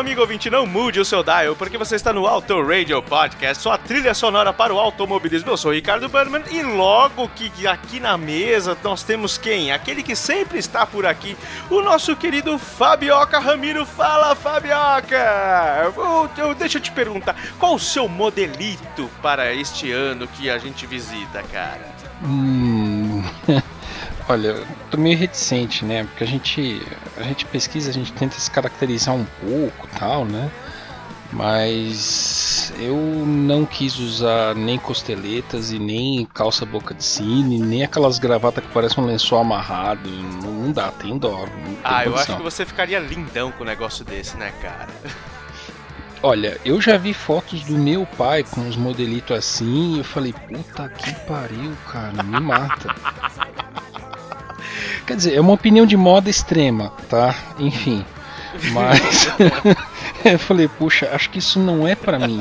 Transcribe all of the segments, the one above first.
amigo ouvinte, não mude o seu dial, porque você está no Auto Radio Podcast, sua trilha sonora para o automobilismo. Eu sou o Ricardo Berman e logo que aqui na mesa nós temos quem? Aquele que sempre está por aqui, o nosso querido Fabioca Ramiro. Fala, Fabioca! Deixa eu te perguntar, qual o seu modelito para este ano que a gente visita, cara? Hum, olha, eu tô meio reticente, né? Porque a gente, a gente pesquisa, a gente tenta se caracterizar um pouco, tal, né? Mas eu não quis usar nem costeletas e nem calça boca de cine, nem aquelas gravatas que parecem um lençol amarrado. Não, não dá, tem dó. Ah, eu acho que você ficaria lindão com um negócio desse, né, cara? Olha, eu já vi fotos do meu pai com uns modelitos assim e eu falei, puta que pariu, cara, me mata. Quer dizer, é uma opinião de moda extrema, tá? Enfim. Mas eu falei, puxa, acho que isso não é pra mim.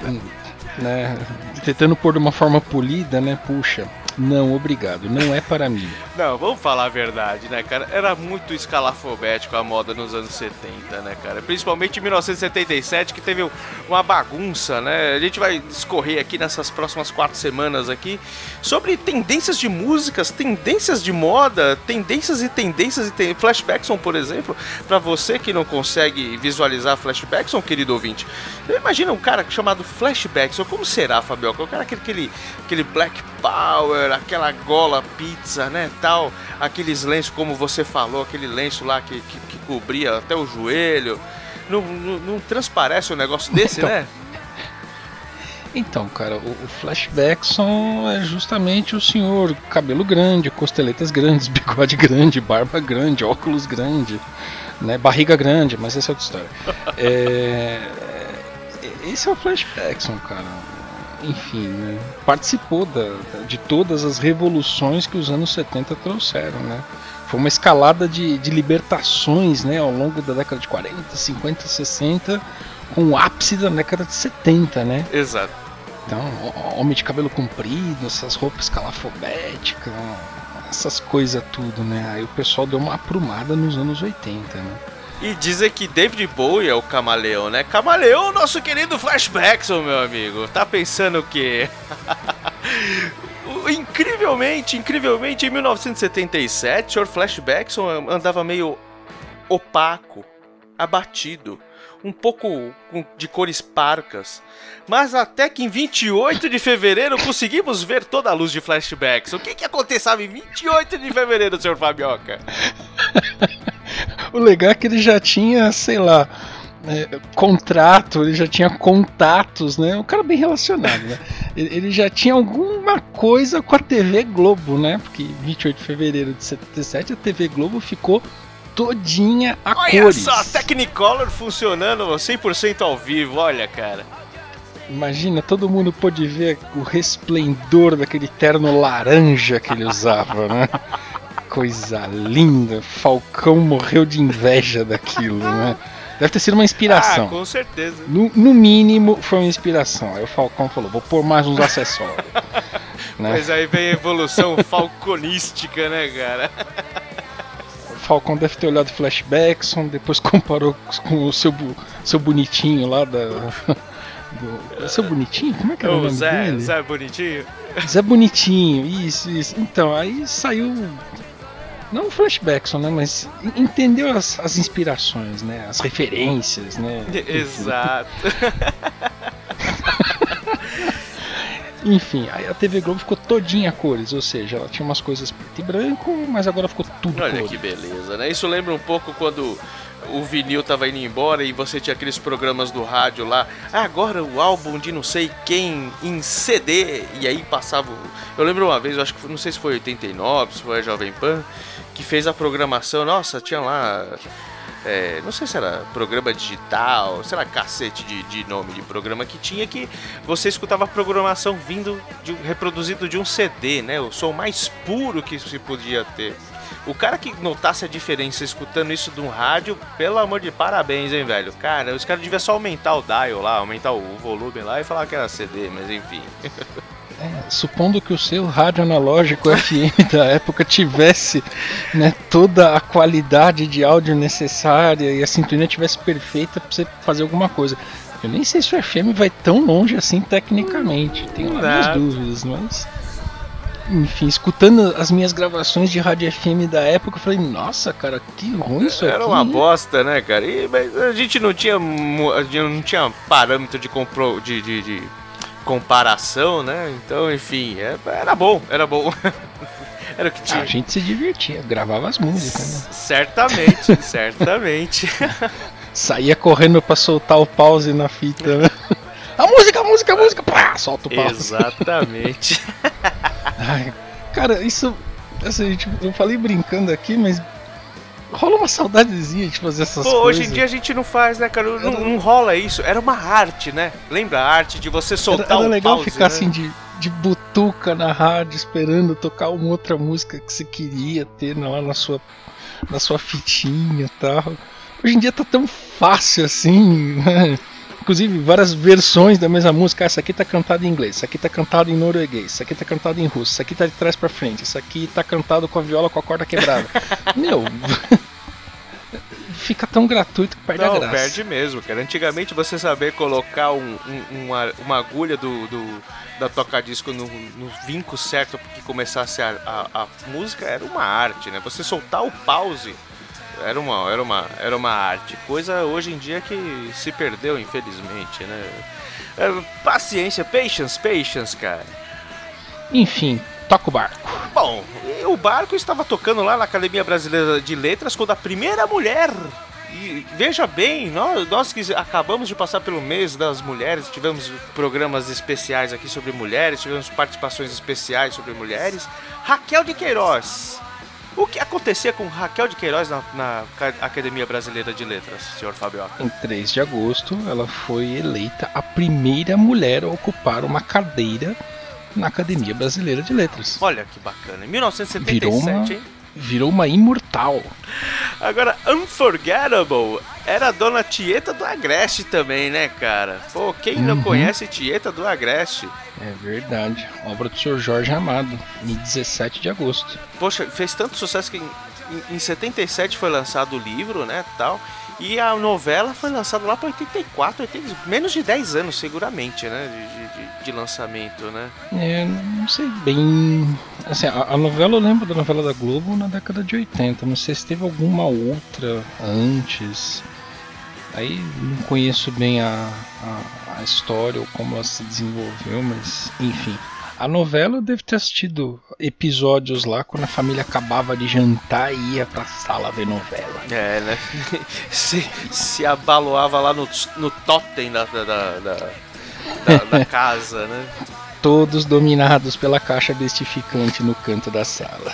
né? Tentando pôr de uma forma polida, né? Puxa, não, obrigado, não é para mim. Não, vamos falar a verdade, né, cara? Era muito escalafobético a moda nos anos 70, né, cara? Principalmente em 1977, que teve uma bagunça, né? A gente vai discorrer aqui nessas próximas quatro semanas aqui sobre tendências de músicas, tendências de moda, tendências e tendências e ten... flashbackson, por exemplo, para você que não consegue visualizar flashbackson, querido ouvinte. Imagina um cara chamado flashbackson, como será, Fabioca? O cara aquele, aquele, aquele black power, aquela gola pizza, né, tal, aqueles lenços, como você falou, aquele lenço lá que, que, que cobria até o joelho. Não, não, não transparece um negócio desse, Então. né? Então, cara, o, o Flashbackson é justamente o senhor cabelo grande, costeletas grandes, bigode grande, barba grande, óculos grande, né, barriga grande, mas essa é outra história. É, esse é o Flashbackson, cara. Enfim, né, participou da, de todas as revoluções que os anos 70 trouxeram, né? Foi uma escalada de, de libertações, né, ao longo da década de 40, 50, 60, com o ápice da década de 70, né? Exato. Então, ho- homem de cabelo comprido, essas roupas escalafobéticas, essas coisas tudo, né? Aí o pessoal deu uma aprumada nos anos 80, né? E dizem que David Bowie é o camaleão, né? Camaleão, nosso querido Flashbackson, meu amigo. Tá pensando o quê? Incrivelmente, incrivelmente, em 1977, o Sr. Flashbackson andava meio opaco, abatido, um pouco de cores parcas. Mas até que em 28 de fevereiro conseguimos ver toda a luz de Flashbackson. O que que acontecia em 28 de fevereiro, Sr. Fabioca? O legal é que ele já tinha, sei lá, é, contrato, ele já tinha contatos, né? Um cara bem relacionado, né? Ele, ele já tinha alguma coisa com a TV Globo, né? Porque 28 de fevereiro de 77 a TV Globo ficou todinha a Olha cores. só, Technicolor funcionando 100% ao vivo, olha, cara. Imagina, todo mundo pôde ver o resplendor daquele terno laranja que ele usava, né? Coisa linda. Falcão morreu de inveja daquilo, né? Deve ter sido uma Ah, inspiração. com certeza. No, no mínimo, foi uma inspiração. Aí o Falcão falou: vou pôr mais uns acessórios. né? Mas aí vem a evolução falconística, né, cara? O Falcão deve ter olhado Flashbackson, depois comparou com o seu, seu bonitinho lá da, do. Seu Bonitinho? Como é que era o O nome Zé, dele? Zé Bonitinho. Zé Bonitinho, isso, isso. Então, aí saiu. Não flashbacks, né? Mas entendeu as, as inspirações, né? As referências, né? Exato. Enfim, aí a TV Globo ficou todinha cores, ou seja, ela tinha umas coisas preto e branco, mas agora ficou tudo Olha cores. que beleza, né? Isso lembra um pouco quando o vinil tava indo embora e você tinha aqueles programas do rádio lá. Ah, agora o álbum de não sei quem em CD. E aí passava. Eu lembro uma vez, eu acho que não sei se foi 89, se foi a Jovem Pan, que fez a programação. Nossa, tinha lá. é, não sei se era programa digital, sei lá, cacete de, de nome de programa que tinha que você escutava a programação vindo de, reproduzido de um CD, né? O som mais puro que se podia ter. O cara que notasse a diferença escutando isso de um rádio, pelo amor de parabéns, hein, velho? Cara, os caras deviam só aumentar o dial lá, aumentar o volume lá e falar que era CD, mas enfim. É, supondo que o seu rádio analógico FM da época tivesse né, toda a qualidade de áudio necessária e a sintonia tivesse perfeita para você fazer alguma coisa. Eu nem sei se o FM vai tão longe assim tecnicamente, tenho lá minhas Nada. dúvidas, mas. Enfim, escutando as minhas gravações de rádio FM da época, eu falei, nossa, cara, que ruim isso aqui. Era uma hein?" bosta, né, cara? E, mas a gente não tinha, mu- a gente não tinha parâmetro de, compro, de, de, de comparação, né? Então, enfim, é- era bom, era bom. era o que tinha. A gente se divertia, gravava as músicas, né? Certamente, certamente. Saía correndo pra soltar o pause na fita, né? A música, a música, a música, pá, solta o pause. Exatamente. Ai, cara, isso. Assim, tipo, eu falei brincando aqui, mas. Rola uma saudadezinha de fazer essas Pô, coisas. hoje em dia a gente não faz, né, cara? Não, não rola isso. Era uma arte, né? Lembra a arte de você era, soltar era um legal pause, ficar né? assim de, de butuca na rádio, esperando tocar uma outra música que você queria ter lá na sua, na sua fitinha e tal. Hoje em dia tá tão fácil assim, né? Inclusive, várias versões da mesma música. Ah, Essa aqui tá cantada em inglês, essa aqui tá cantada em norueguês, essa aqui tá cantada em russo, essa aqui tá de trás pra frente, essa aqui tá cantado com a viola com a corda quebrada. Meu, fica tão gratuito que perde a Não, graça. perde mesmo, cara. Antigamente você saber colocar um- um- uma, uma agulha do, do- da toca-disco no, no vinco certo para que começasse a, a- a música era uma arte, né? Você soltar o pause era uma, era, uma, era uma arte. Coisa hoje em dia que se perdeu, infelizmente, né? É, paciência, patience, patience, cara. Enfim, toca o barco. Bom, o barco estava tocando lá na Academia Brasileira de Letras quando a primeira mulher. E veja bem, nós, nós que acabamos de passar pelo mês das mulheres, tivemos programas especiais aqui sobre mulheres, tivemos participações especiais sobre mulheres. Raquel de Queiroz. O que acontecia com Raquel de Queiroz na, na Ca- Academia Brasileira de Letras, senhor Fabioca? Em 3 de agosto, ela foi eleita a primeira mulher a ocupar uma cadeira na Academia Brasileira de Letras. Olha que bacana. Em Virou 1977, uma, hein? virou uma imortal. Agora, Unforgettable era a dona Tieta do Agreste também, né, cara? Pô, quem não Uhum. conhece Tieta do Agreste? É verdade. Obra do Sr. Jorge Amado, em 17 de agosto. Poxa, fez tanto sucesso que em, em, em 77 foi lançado o livro, né, tal. E a novela foi lançada lá para 84, 80, menos de 10 anos, seguramente, né, de, de- de lançamento, né? É, não sei bem. Assim, a, a novela eu lembro da novela da Globo na década de 80. Não sei se teve alguma outra antes. Aí não conheço bem a, a, a história ou como ela se desenvolveu, mas enfim. A novela eu devo ter assistido episódios lá quando a família acabava de jantar e ia pra sala ver novela. É, né? se, se abaloava lá no, no totem da, da, da, da, da- casa, né? Todos dominados pela caixa bestificante no canto da sala.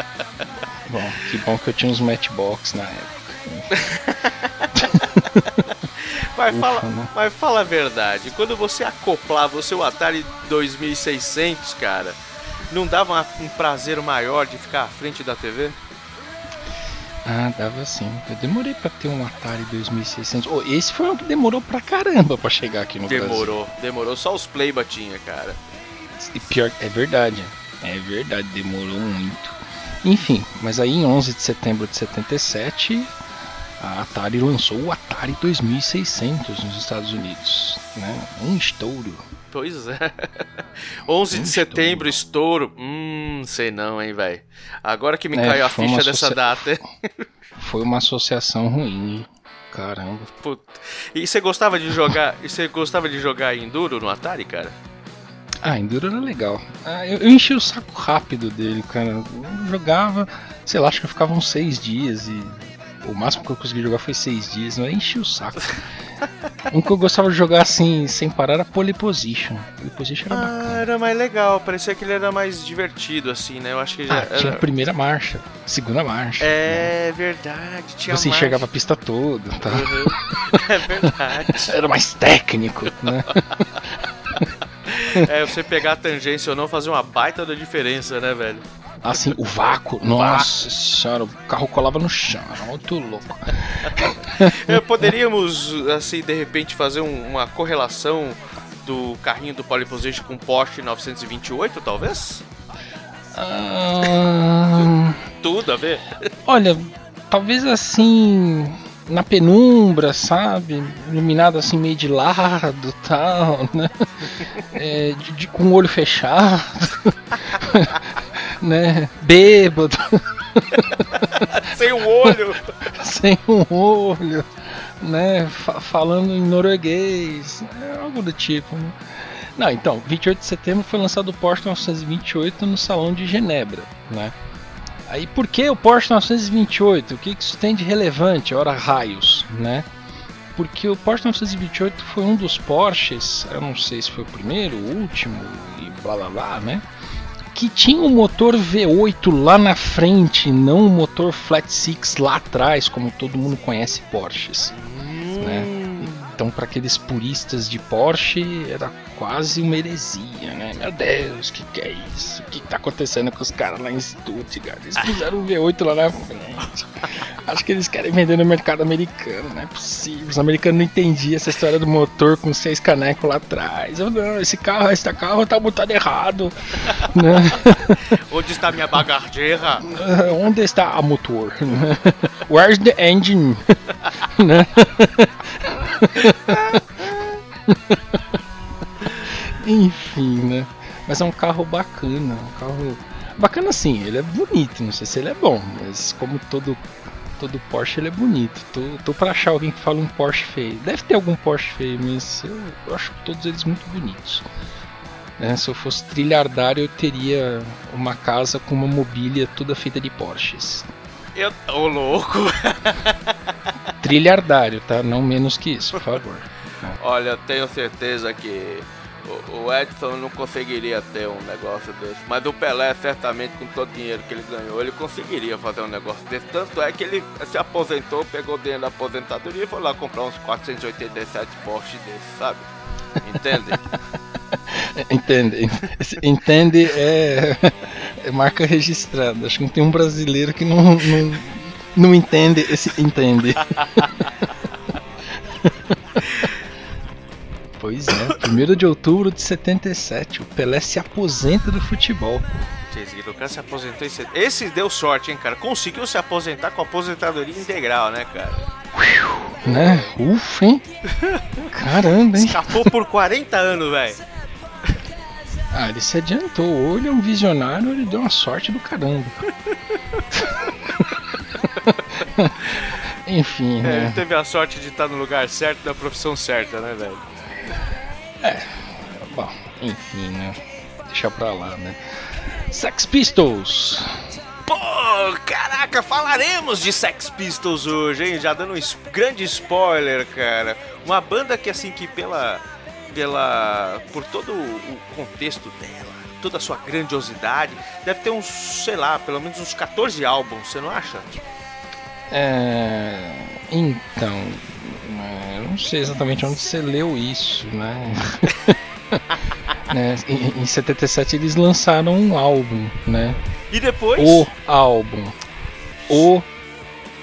bom, que bom que eu tinha uns matchbox na época. Mas Ufa, fala, né? mas fala a verdade, quando você acoplava o seu Atari 2600, cara, não dava um prazer maior de ficar à frente da TV? Ah, dava sim. Eu demorei pra ter um Atari 2600. Oh, esse foi um que demorou pra caramba pra chegar aqui no Brasil. Demorou, demorou, só os Playba tinha, cara. E pior, é verdade. É verdade, demorou muito. Enfim, mas aí em 11 de setembro de 77, a Atari lançou o Atari 2600 nos Estados Unidos, né? Um estouro. Pois é. 11 de Um setembro, estouro. Hum, sei não, hein, velho. Agora que me É, caiu a ficha dessa data. Foi uma associação ruim, hein? caramba. Puta. E você gostava de jogar. E você gostava de jogar Enduro no Atari, cara? Ah, Enduro era legal. Ah, eu, eu enchi o saco rápido dele, cara. Eu jogava, sei lá, acho que eu ficava uns seis dias e. O máximo que eu consegui jogar foi seis dias, eu enchi o saco. um que eu gostava de jogar assim, sem parar, era Pole Position. Pole Position era Ah, bacana. era mais legal. Parecia que ele era mais divertido, assim, né? Eu acho que já. Ah, tinha a era... primeira marcha, segunda marcha. né? É verdade, tinha Você mais. enxergava a pista toda, tá? Uhum. É verdade. Era mais técnico, né? É, você pegar a tangência ou não fazer uma baita da diferença, né, velho? Assim, o vácuo, nossa senhora, o carro colava no chão, era muito louco. É, poderíamos, assim, de repente fazer um- uma correlação do carrinho do Pole Position com o Porsche 928, talvez? Ah, Tudo a ver. olha, talvez assim, na penumbra, sabe? Iluminado assim meio de lado tal, né? É, de- de- com o olho fechado, né? Bêbado, Sem o olho. sem um olho, né? Fa- falando em norueguês, é, algo do tipo, né? Não, então, 28 de setembro foi lançado o Porsche 928 no Salão de Genebra, né? Aí por que o Porsche 928? O que que isso tem de relevante? Ora raios, né? Porque o Porsche 928 foi um dos Porsches, eu não sei se foi o primeiro, o último e blá blá blá, né? Que tinha um motor V8 lá na frente, não um motor flat six lá atrás, como todo mundo conhece Porsches. Né? Então, para aqueles puristas de Porsche, era quase uma heresia, né? Meu Deus, o que, que é isso? O que, que tá acontecendo com os caras lá em Stuttgart? Eles fizeram um V8 lá na frente. Acho que eles querem vender no mercado americano, não é possível. Os americanos não entendiam essa história do motor com seis canecos lá atrás. Eu, não, esse carro, esse carro tá montado errado. né? Onde está minha bagageira? Onde está a motor? Where's the engine? né? Enfim, né? Mas é um carro bacana, um carro bacana assim, ele é bonito, não sei se ele é bom, mas como todo todo Porsche ele é bonito. Tô, tô pra achar alguém que fala um Porsche feio. Deve ter algum Porsche feio, mas eu, eu acho todos eles muito bonitos. né? se eu fosse trilhardário, eu teria uma casa com uma mobília toda feita de Porsches. Eu. Ô, louco. Trilhardário, tá? Não menos que isso, por favor. Olha, eu tenho certeza que o, o Edson não conseguiria ter um negócio desse. Mas o Pelé, certamente, com todo o dinheiro que ele ganhou, ele conseguiria fazer um negócio desse. Tanto é que ele se aposentou, pegou o dinheiro da aposentadoria e foi lá comprar uns 487 Porsche desses, sabe? Entende? Entende? Entende é, é marca registrada. Acho que não tem um brasileiro que não, não, não entende esse entende. Pois é, 1 de outubro de 77, o Pelé se aposenta do futebol. O cara se aposentou em Esse deu sorte, hein, cara? Conseguiu se aposentar com aposentadoria integral, né, cara? Né? Ufa, hein? Caramba, hein? Escapou por 40 anos, velho. Ah, ele se adiantou. Ou ele é um visionário ou ele deu uma sorte do caramba. Enfim, É, né? ele teve a sorte de estar no lugar certo, na profissão certa, né, velho? Bom, enfim, né? Deixa pra lá, né? Sex Pistols. Pô, caraca, falaremos de Sex Pistols hoje, hein? Já dando um grande spoiler, cara. Uma banda que, assim, que pela. pela. por todo o contexto dela, toda a sua grandiosidade, deve ter uns, sei lá, pelo menos uns 14 álbuns, você não acha? É... Então, é, eu não sei exatamente onde você leu isso, né? Né, Em, em 77 eles lançaram um álbum, né? E depois. O álbum. O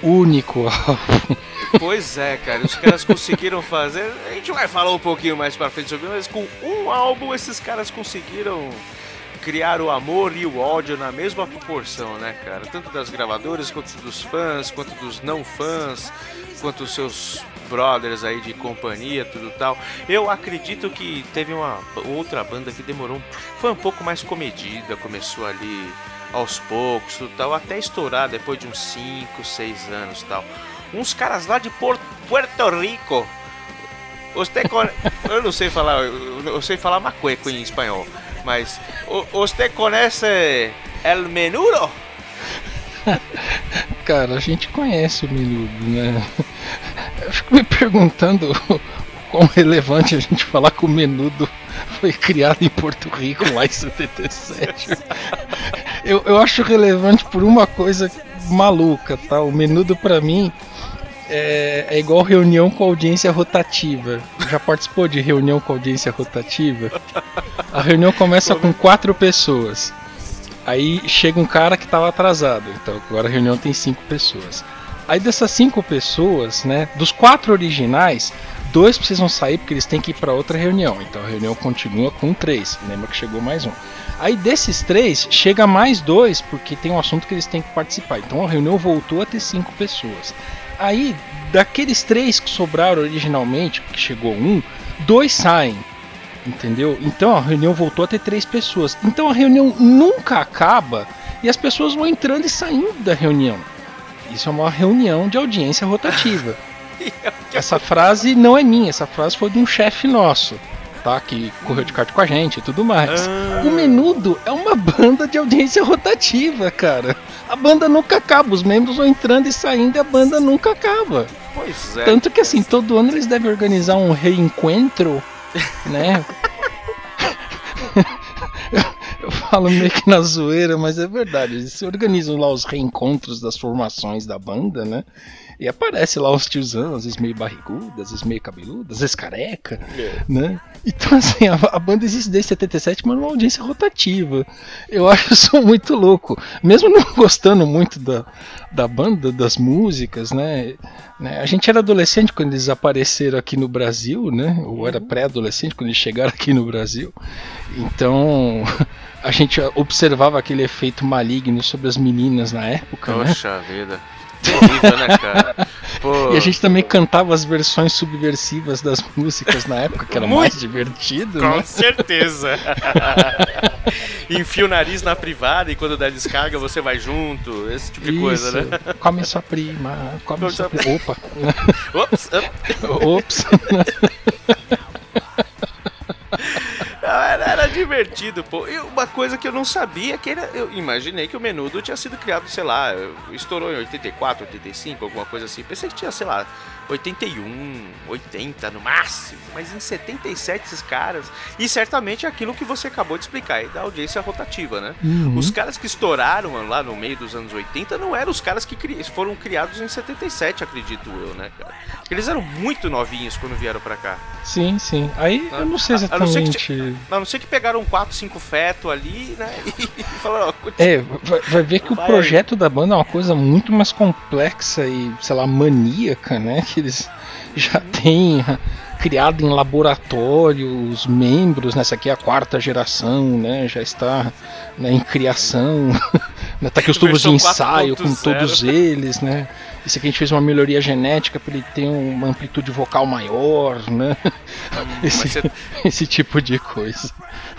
único álbum. Pois é, cara, os caras conseguiram fazer. A gente vai falar um pouquinho mais pra frente sobre isso, mas com um álbum esses caras conseguiram criar o amor e o ódio na mesma proporção, né, cara? Tanto das gravadoras, quanto dos fãs, quanto dos não fãs, quanto os seus brothers aí de companhia, tudo tal. Eu acredito que teve uma outra banda que demorou, foi um pouco mais comedida, começou ali aos poucos, tudo tal, até estourar depois de uns 5, 6 anos, tal. Uns caras lá de Puerto Rico. Você con... eu não sei falar, eu sei falar macueco em espanhol, mas você conhece El Menudo? Cara, a gente conhece o Menudo, né? Eu fico me perguntando quão relevante a gente falar que o Menudo foi criado em Porto Rico lá em 77. Eu, eu acho relevante por uma coisa maluca, tá? O Menudo para mim é, é, igual reunião com audiência rotativa. Já participou de reunião com audiência rotativa? A reunião começa com quatro pessoas. Aí chega um cara que estava atrasado. Então agora a reunião tem cinco pessoas. Aí dessas cinco pessoas, né, dos quatro originais, dois precisam sair porque eles têm que ir para outra reunião. Então a reunião continua com três. Lembra que chegou mais um. Aí desses três, chega mais dois porque tem um assunto que eles têm que participar. Então a reunião voltou a ter cinco pessoas. Aí, daqueles três que sobraram originalmente, porque chegou um, dois saem. Entendeu? Então a reunião voltou a ter três pessoas. Então a reunião nunca acaba e as pessoas vão entrando e saindo da reunião. Isso é uma reunião de audiência rotativa. Essa frase não é minha, essa frase foi de um chefe nosso, tá? Que correu de kart com a gente e tudo mais. Ah. O Menudo é uma banda de audiência rotativa, cara. A banda nunca acaba, os membros vão entrando e saindo e a banda nunca acaba. Pois é. Tanto que assim, todo ano eles devem organizar um reencontro, né? Eu falo meio que na zoeira, mas é verdade. Eles se organizam lá os reencontros das formações da banda, né? E aparece lá os tiozão, às vezes meio barrigudo, às vezes meio cabeludo, às vezes careca, né? Então, assim, a, a banda existe desde 77, mas numa audiência rotativa. Eu acho isso muito louco. Mesmo não gostando muito da, da banda, das músicas, né? né? A gente era adolescente quando eles apareceram aqui no Brasil, né? Ou era pré-adolescente quando eles chegaram aqui no Brasil. Então, a gente observava aquele efeito maligno sobre as meninas na época, né? Poxa vida. Né, cara? Pô, E a gente também cantava as versões subversivas das músicas na época, que era mais divertido, Com né? certeza. Enfia o nariz na privada e quando dá descarga você vai junto. Esse tipo de coisa, Isso. né? Come sua prima, come Come sua prima. Opa, Ops, op. ops. Divertido, pô. E uma coisa que eu não sabia que era. Eu imaginei que o menudo tinha sido criado, sei lá, estourou em 84, 85, alguma coisa assim. Pensei que tinha, sei lá, 81, 80 no máximo. Mas em 77 esses caras. E certamente é aquilo que você acabou de explicar aí da audiência rotativa, né? Uhum. Os caras que estouraram lá no meio dos anos 80 não eram os caras que cri- foram criados em 77, acredito eu, né, cara? Eles eram muito novinhos quando vieram pra cá. Sim, sim. Aí eu não sei A- a não ser que exatamente. A não ser que pegaram 4, 5 feto ali, né? E falaram, ó, É, vai, vai ver que o Vai projeto da banda é uma coisa muito mais complexa e, sei lá, maníaca, né? Eles já têm criado em laboratório os membros, nessa aqui é a quarta geração, né? Já está né, em criação, né, tá aqui os tubos de ensaio com 4.0. todos eles, né? Isso aqui a gente fez uma melhoria genética para ele ter uma amplitude vocal maior, né? mas Esse, você- esse tipo de coisa.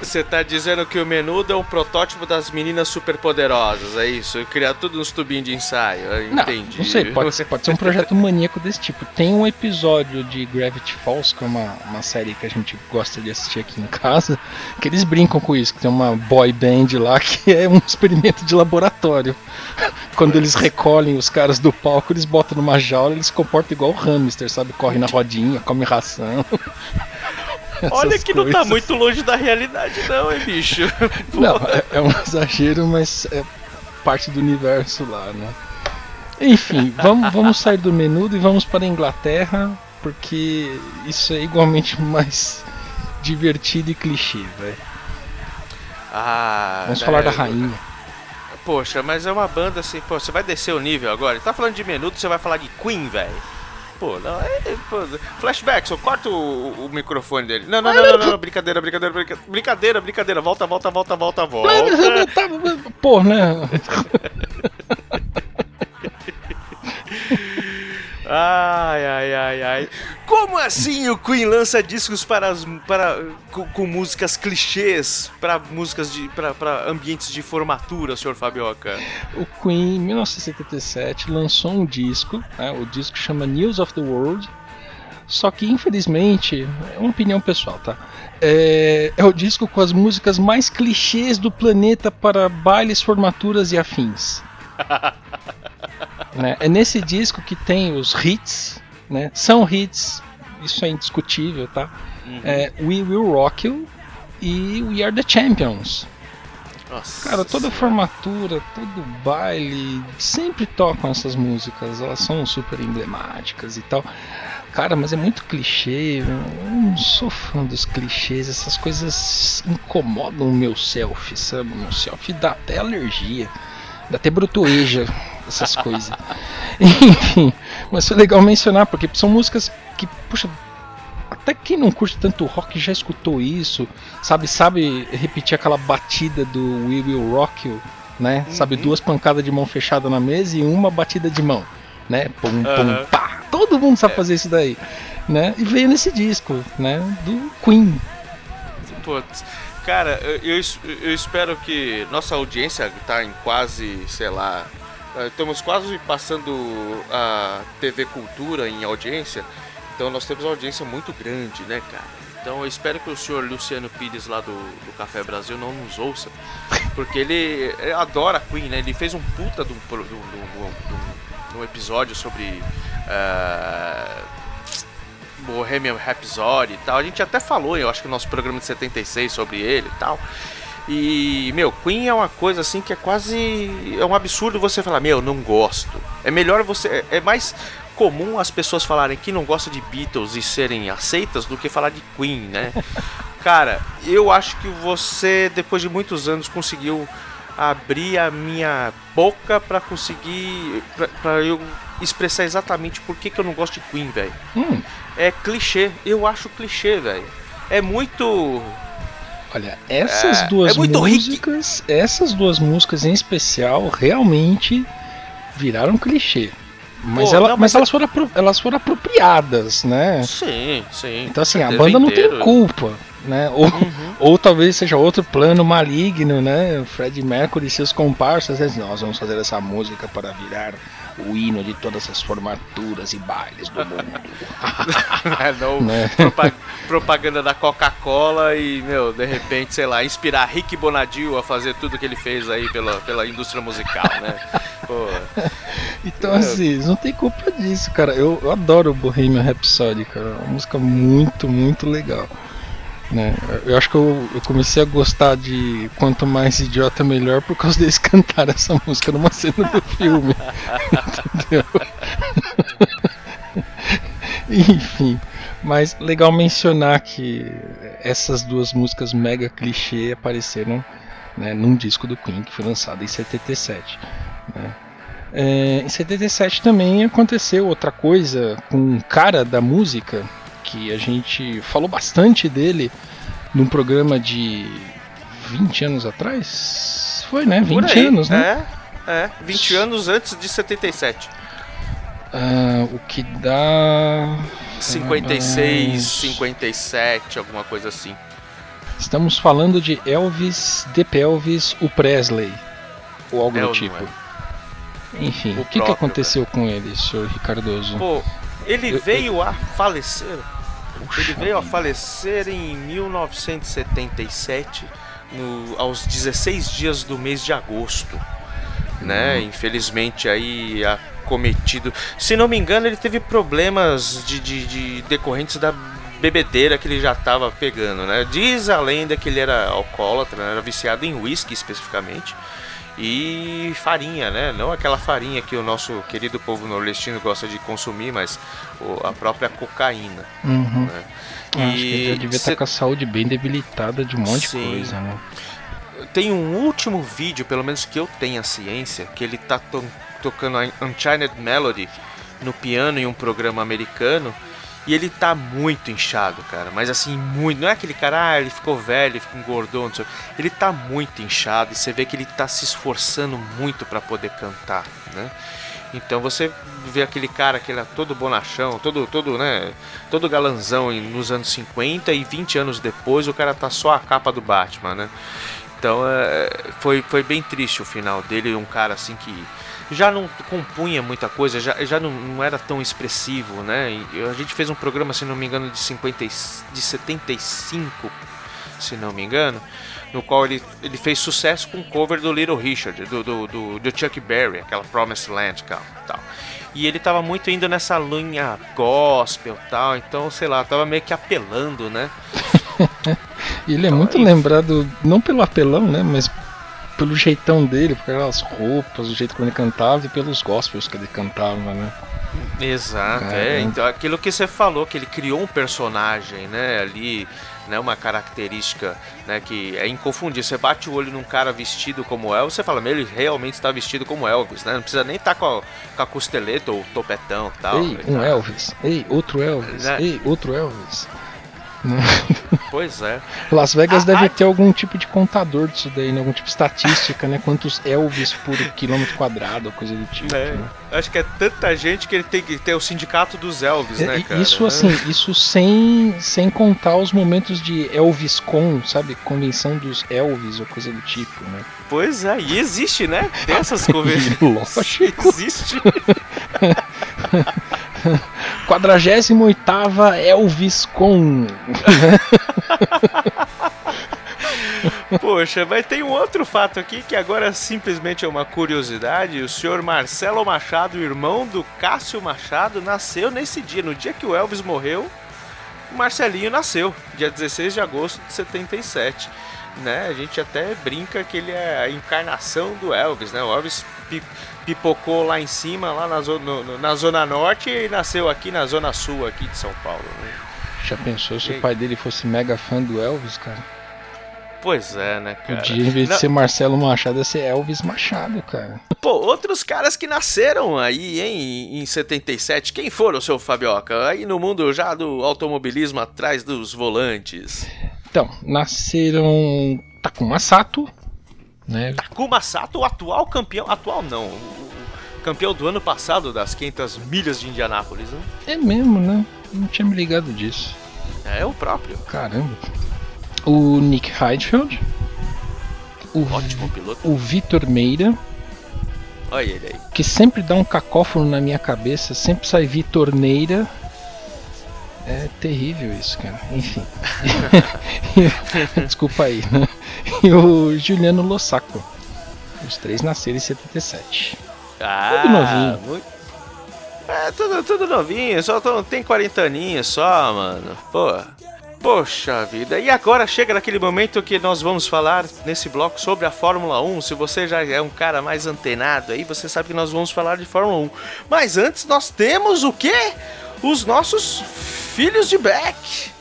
Você tá dizendo que o menudo é um protótipo das meninas superpoderosas, é isso? Criar tudo nos tubinhos de ensaio, eu Não, entendi. não sei, pode pode ser um projeto maníaco desse tipo. Tem um episódio de Gravity Falls, que é uma, uma série que a gente gosta de assistir aqui em casa, que eles brincam com isso, que tem uma boy band lá que é um experimento de laboratório. Quando eles recolhem os caras do palco, eles botam numa jaula, eles se comportam igual o hamster, sabe? Corre na rodinha, come ração. Olha que não tá coisas. muito longe da realidade não, hein, bicho? Não, é, é um exagero, mas é parte do universo lá, né? Enfim, vamos, vamos sair do menudo e vamos para a Inglaterra, porque isso é igualmente mais divertido e clichê, velho. Ah, Vamos né, falar da rainha. Poxa, mas é uma banda assim, pô, você vai descer o nível agora. Tá falando de menudo, você vai falar de Queen, velho. Pô, não, é, é, pô, flashback, só corta o, o microfone dele. Não, não, não, não, não, não, brincadeira, brincadeira, brinca- brincadeira, brincadeira, volta, volta, volta, volta, volta. Pô, né? Ai, ai, ai, ai. Como assim o Queen lança discos para, as, para com, com músicas clichês, para músicas de, para, para ambientes de formatura, senhor Fabioca? O Queen, em 1977, lançou um disco, né, o disco chama News of the World. Só que, infelizmente, é uma opinião pessoal, tá? É, é o disco com as músicas mais clichês do planeta para bailes, formaturas e afins. Né? É nesse disco que tem os hits, né? São hits, isso é indiscutível, tá? É, We Will Rock You e We Are the Champions. Nossa. Cara, toda formatura, todo baile, sempre tocam essas músicas, elas são super emblemáticas e tal. Cara, mas é muito clichê, eu não sou fã dos clichês, essas coisas incomodam o meu selfie, sabe? Meu selfie dá até alergia, dá até brotoeja, essas coisas. Enfim, mas foi legal mencionar, porque são músicas que, puxa, até quem não curte tanto rock já escutou isso, sabe, sabe repetir aquela batida do We Will Rock You, né? Sabe, duas pancadas de mão fechada na mesa e uma batida de mão, né? Pum, pum, Aham. pá. Todo mundo sabe fazer isso daí, né? E veio nesse disco, né? Do Queen. Putz. Cara, eu, eu eu espero que nossa audiência tá em quase, sei lá. Eh, Estamos quase passando a TV Cultura em audiência. Então nós temos uma audiência muito grande, né, cara? Então eu espero que o senhor Luciano Pires lá do, do Café Brasil não nos ouça. Porque ele, ele adora Queen, né? Ele fez um puta de um, de um- de um- de um- episódio sobre. eh, Bohemian Rhapsody e tal. A gente até falou, eu acho que no nosso programa de 76 sobre ele e tal. E, meu, Queen é uma coisa assim que é quase. É um absurdo você falar, meu, não gosto. É melhor você. É mais comum as pessoas falarem que não gostam de Beatles e serem aceitas do que falar de Queen, né? Cara, eu acho que você, depois de muitos anos, conseguiu abrir a minha boca pra conseguir. pra, pra eu expressar exatamente por que, que eu não gosto de Queen, velho. Hum, É clichê, eu acho clichê, velho. É muito. Olha, essas É, duas é músicas, essas duas músicas em especial, realmente viraram clichê. Mas, Pô, ela- não, mas mas elas, foram elas foram apropriadas, né? Sim, sim. Então assim, a banda não tem inteiro. culpa, né? Ou, Uhum. ou talvez seja outro plano maligno, né? Fred Mercury e seus comparsas, né? nós vamos fazer essa música para virar o hino de todas as formaturas e bailes do mundo. É, não, Né? propa- propaganda da Coca-Cola e, meu, de repente, sei lá, inspirar Rick Bonadio a fazer tudo que ele fez aí pela, pela indústria musical, né? Pô, Então É. assim, não tem culpa disso, cara. Eu, eu adoro o Bohemian Rhapsody, cara. É uma música muito, muito legal. Né? Eu acho que eu, eu comecei a gostar de Quanto Mais Idiota Melhor por causa deles cantar essa música numa cena do filme. Enfim, mas legal mencionar que essas duas músicas mega clichê apareceram né, num disco do Queen que foi lançado em 77. né. É, em 77 também aconteceu outra coisa com um cara da música que a gente falou bastante dele num programa de 20 anos atrás. Foi, né? 20 por aí, anos, né? É, é, 20 anos antes de 77. Ah, o que dá. 56, Parabéns. 57, alguma coisa assim. Estamos falando de Elvis de Pelvis, o Presley. Ou algo É do tipo. é? Enfim, O o que, que próprio, aconteceu com ele, senhor Ricardoso? Pô, ele Eu- veio a falecer. Ele veio a falecer em 1977, no- aos 16 dias do mês de agosto. Né? Infelizmente aí acometido. Se não me engano, ele teve problemas de, de- de decorrentes da bebedeira que ele já estava pegando, né? Diz a lenda que ele era alcoólatra, né? era viciado em whisky especificamente. E farinha, né? Não aquela farinha que o nosso querido povo nordestino gosta de consumir, mas a própria cocaína. Uhum. né? Acho que ele já devia cê- estar com a saúde bem debilitada de um monte Sim. de coisa, né? Tem um último vídeo, pelo menos que eu tenha ciência, que ele tá to- tocando a Unchained Melody no piano em um programa americano. E ele tá muito inchado, cara. Mas assim, muito. Não é aquele cara, ah, ele ficou velho, ficou engordou, não sei. Ele tá muito inchado e você vê que ele tá se esforçando muito para poder cantar, né? Então você vê aquele cara que era todo bonachão, todo, todo, né, todo galanzão nos anos 50 e 20 anos depois o cara tá só a capa do Batman, né? Então é, foi, foi bem triste o final dele, um cara assim que já não compunha muita coisa, já, já não, não era tão expressivo, né? E a gente fez um programa, se não me engano, de, 50, de 75, se não me engano, no qual ele, ele fez sucesso com o cover do Little Richard, do, do, do, do Chuck Berry, aquela Promised Land tal. E ele tava muito indo nessa linha gospel tal, então, sei lá, tava meio que apelando, né? ele é então, muito lembrado, não pelo apelão, né? Mas pelo jeitão dele, pelas roupas, o jeito como ele cantava e pelos gospels que ele cantava, né? Exato, é. Então, aquilo que você falou, que ele criou um personagem, né, ali, né, uma característica, né, que é inconfundível. Você bate o olho num cara vestido como Elvis, você fala, ele realmente está vestido como Elvis, né? Não precisa nem estar tá com, a, com a costeleta ou topetão tal. Ei, um tá. Elvis. Ei, outro Elvis. Né? Ei, outro Elvis. Pois é. Las Vegas ah, deve ah, ter algum tipo de contador disso daí, né? algum tipo de estatística, né? Quantos Elvis por quilômetro quadrado, coisa do tipo. É, né? Acho que é tanta gente que ele tem que ter o sindicato dos Elvis, né, cara? Isso assim, isso sem, sem contar os momentos de Elvis Con, sabe? Convenção dos Elvis ou coisa do tipo, né? Pois é, e existe, né? Tem essas convenções. Lógico. Existe. 48 Elvis com. Poxa, mas tem um outro fato aqui que agora simplesmente é uma curiosidade. O senhor Marcelo Machado, irmão do Cássio Machado, nasceu nesse dia, no dia que o Elvis morreu. O Marcelinho nasceu, dia 16 de agosto de 77. Né? A gente até brinca que ele é a encarnação do Elvis, né? O Elvis pipocou lá em cima, lá na zona, no, na zona norte e nasceu aqui na zona sul aqui de São Paulo. Né? Já pensou se e... o pai dele fosse mega fã do Elvis, cara? Pois é, né, cara? Podia, em vez de Não... ser Marcelo Machado, ia ser Elvis Machado, cara. Pô, outros caras que nasceram aí, hein, em 77, quem foram, seu Fabioca? Aí no mundo já do automobilismo atrás dos volantes. Então, nasceram Takuma Sato, né? Takuma Sato, o atual campeão. Atual não, o, campeão do ano passado das 500 milhas de Indianápolis, né? É mesmo, né? Não tinha me ligado disso. É o próprio. Caramba. O Nick Heidfeld. O Ótimo piloto. O Vitor Meira. Olha ele aí. Que sempre dá um cacófono na minha cabeça, sempre sai Vitor Neira. É terrível isso, cara. Enfim. Desculpa aí. Né? E o Juliano Lossaco. Os três nasceram em 77. Ah, tudo novinho. Muito... É, tudo, tudo novinho. Só tem 40 aninhos só, mano. Pô. Poxa vida, e agora chega naquele momento que nós vamos falar nesse bloco sobre a Fórmula 1. Se você já é um cara mais antenado aí, você sabe que nós vamos falar de Fórmula 1. Mas antes nós temos o quê? Os nossos filhos de Beck.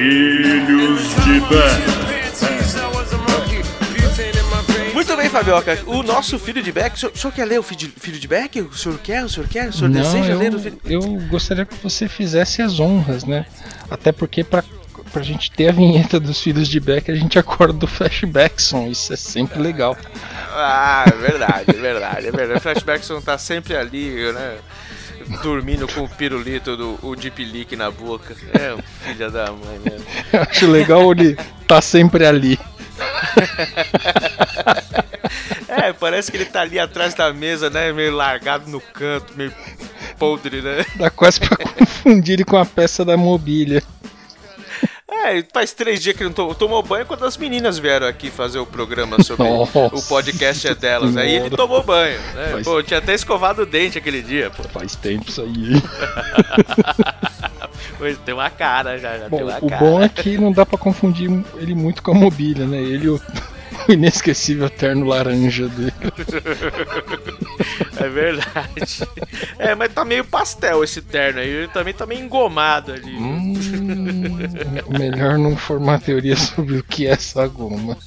Filhos de Beck. Muito bem, Fabioca. O nosso filho de Beck. O senhor, o senhor quer ler o filho, filho de Beck? O senhor quer? O senhor quer? O senhor Não, deseja eu, ler o filho? Eu gostaria que você fizesse as honras, né? Até porque para pra gente ter a vinheta dos filhos de Beck, a gente acorda do Flashbackson. Isso é sempre legal. Ah, é verdade, é verdade, é verdade. O Flashbackson tá sempre ali, né? Dormindo com o pirulito do o Deep Leak na boca. É um filho da mãe mesmo. Eu acho legal ele tá sempre ali. é, parece que ele tá ali atrás da mesa, né? Meio largado no canto, meio podre, né? Dá quase pra confundir ele com a peça da mobília. É, faz três dias que ele não tomou, tomou banho quando as meninas vieram aqui fazer o programa sobre Nossa, o podcast é delas. Aí ele tomou banho, né? Faz... Pô, tinha até escovado o dente aquele dia, pô. Faz tempo isso aí. pois tem uma cara já, já bom, tem uma o cara. bom é que não dá pra confundir ele muito com a mobília, né? Ele o, o inesquecível terno laranja dele. É verdade. É, mas tá meio pastel esse terno aí. Ele também tá meio engomado ali. Hum, melhor não formar teoria sobre o que é essa goma.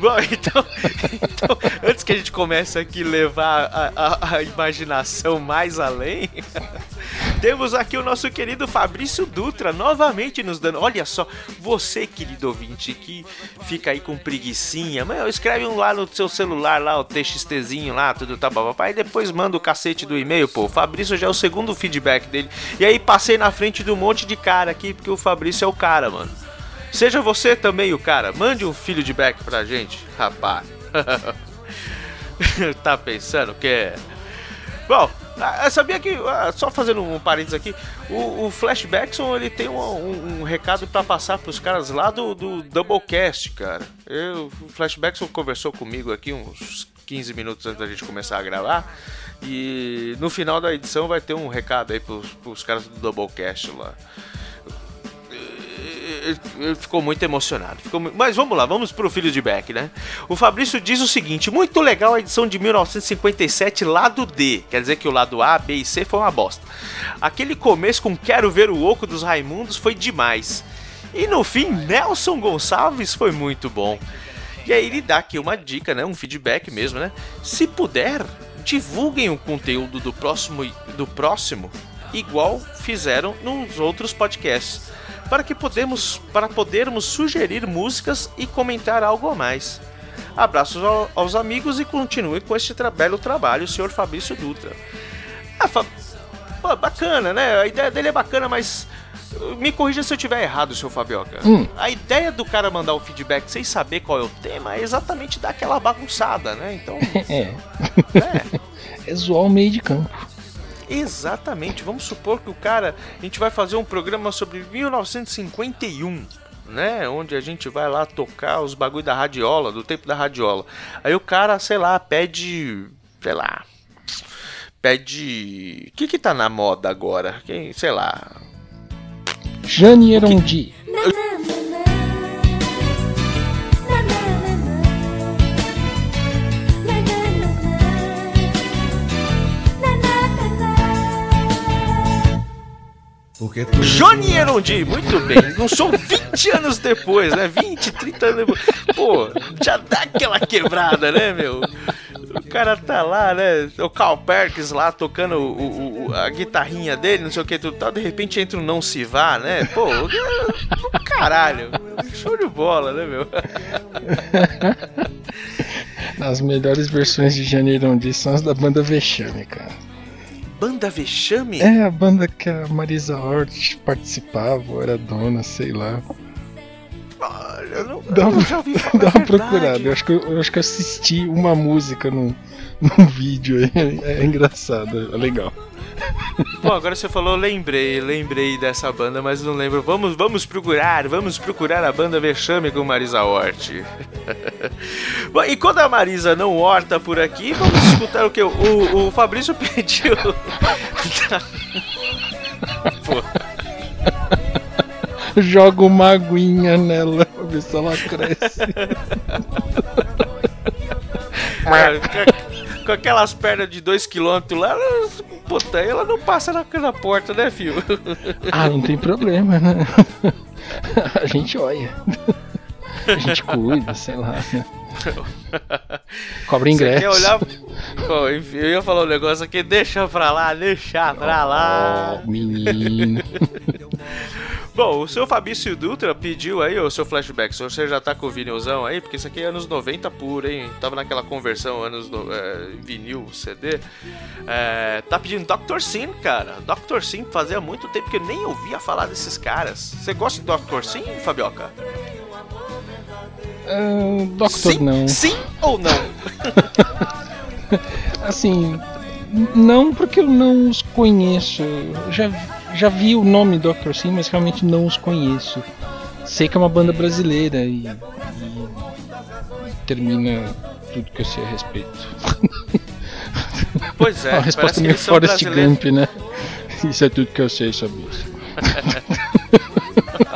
Bom, então, então, antes que a gente comece aqui levar a, a, a imaginação mais além, temos aqui o nosso querido Fabrício Dutra novamente nos dando. Olha só, você, querido ouvinte, que fica aí com preguiçinha, meu, escreve um lá no seu celular, lá, o TXTzinho lá, tudo tá papai, e depois manda o cacete do e-mail, pô. O Fabrício já é o segundo feedback dele. E aí passei na frente de um monte de cara aqui, porque o Fabrício é o cara, mano. Seja você também o cara. Mande um filho de back pra gente, rapaz. tá pensando que é. Bom, ah, sabia que, ah, só fazendo um parênteses aqui, o, o Flashbackson ele tem um, um, um recado para passar pros caras lá do, do Doublecast, cara. Eu, o Flashbackson conversou comigo aqui uns 15 minutos antes da gente começar a gravar. E no final da edição vai ter um recado aí pros, pros caras do Doublecast lá ele ficou muito emocionado. Ficou muito... Mas vamos lá, vamos pro filho de Beck, né? O Fabrício diz o seguinte: muito legal a edição de 1957, lado D. Quer dizer que o lado A, B e C foi uma bosta. Aquele começo com Quero Ver o Oco dos Raimundos foi demais. E no fim, Nelson Gonçalves foi muito bom. E aí ele dá aqui uma dica, né? Um feedback mesmo, né? Se puder, divulguem o conteúdo do próximo, do próximo igual fizeram nos outros podcasts para que podemos, para podermos sugerir músicas e comentar algo a mais. Abraços ao, aos amigos e continue com este tra belo trabalho, senhor Fabrício Dutra. Ah, fa Pô, bacana, né? A ideia dele é bacana, mas uh, me corrija se eu tiver errado, seu Fabioca. Hum. A ideia do cara mandar o feedback sem saber qual é o tema é exatamente dar aquela bagunçada, né? Então. É. É, É zoar o meio de campo. Exatamente. Vamos supor que o cara. A gente vai fazer um programa sobre 1951. Né, onde a gente vai lá tocar os bagulho da radiola, do tempo da radiola. Aí o cara, sei lá, pede. Sei lá. Pede. O que que tá na moda agora? Quem, sei lá. Jane Erondi. Porque tu Johnny Erondi, muito bem. Não sou 20 anos depois, né? 20, 30 anos depois. Pô, já dá aquela quebrada, né, meu? O cara tá lá, né? O Carl Perkins lá tocando o, o- a guitarrinha dele, não sei o que, tudo tal. De repente entra um Não Se Vá, né? Pô, caralho. Show de bola, né, meu? As melhores versões de Jane Erondi são as da banda Vexame, cara. Banda Vexame? É a banda que a Marisa Hort participava, ou era dona, sei lá. Olha, eu, não, Dá eu uma- já ouvi Dá uma é verdade. procurada. Eu acho, que eu, acho que assisti uma música num, num vídeo aí. É, engraçado, é legal. Bom, agora você falou, lembrei, lembrei dessa banda, mas não lembro. Vamos, vamos procurar, vamos procurar a banda Vexame com Marisa Hort. Bom, e quando a Marisa não horta por aqui, vamos escutar o que? O, o Fabrício pediu. Joga uma aguinha nela pra ver se ela cresce. com- aquelas pernas de 2km lá, ela, puta, ela não passa na, na porta, né, filho? Ah, não tem problema, né? A gente olha. A gente cuida, sei lá. né? Cobra Você ingresso. quer olhar. Bom, enfim, eu ia falar um negócio aqui, deixa pra lá, deixa pra lá. Oh, menino. Bom, o seu Fabrício Dutra pediu aí o seu flashback. Se você já tá com o vinilzão aí, porque isso aqui é anos 90 puro, hein? Tava naquela conversão anos no, é, vinil, CD. É, tá pedindo Dr. Sim, cara. Dr. Sim fazia muito tempo que eu nem ouvia falar desses caras. Você gosta de Dr. Sim, Fabioca? Ah, Doctor sim, não. sim ou não? Assim, não porque eu não os conheço. Eu Já, já vi o nome Dr. Sim, mas realmente não os conheço. Sei que é uma banda brasileira e, e termina tudo que eu sei a respeito. Pois é, uma parece resposta meio Forrest. Gump, né? Isso é tudo que eu sei sobre isso.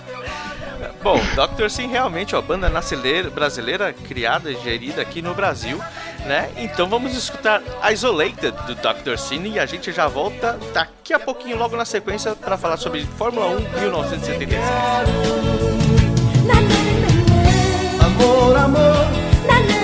Bom, Dr. Sim, realmente, ó, banda brasileira, brasileira criada e gerida aqui no Brasil, né? Então vamos escutar Isolated do Dr. Sim e a gente já volta daqui a pouquinho, logo na sequência, para falar sobre Fórmula 1 1977. Amor, amor, amor,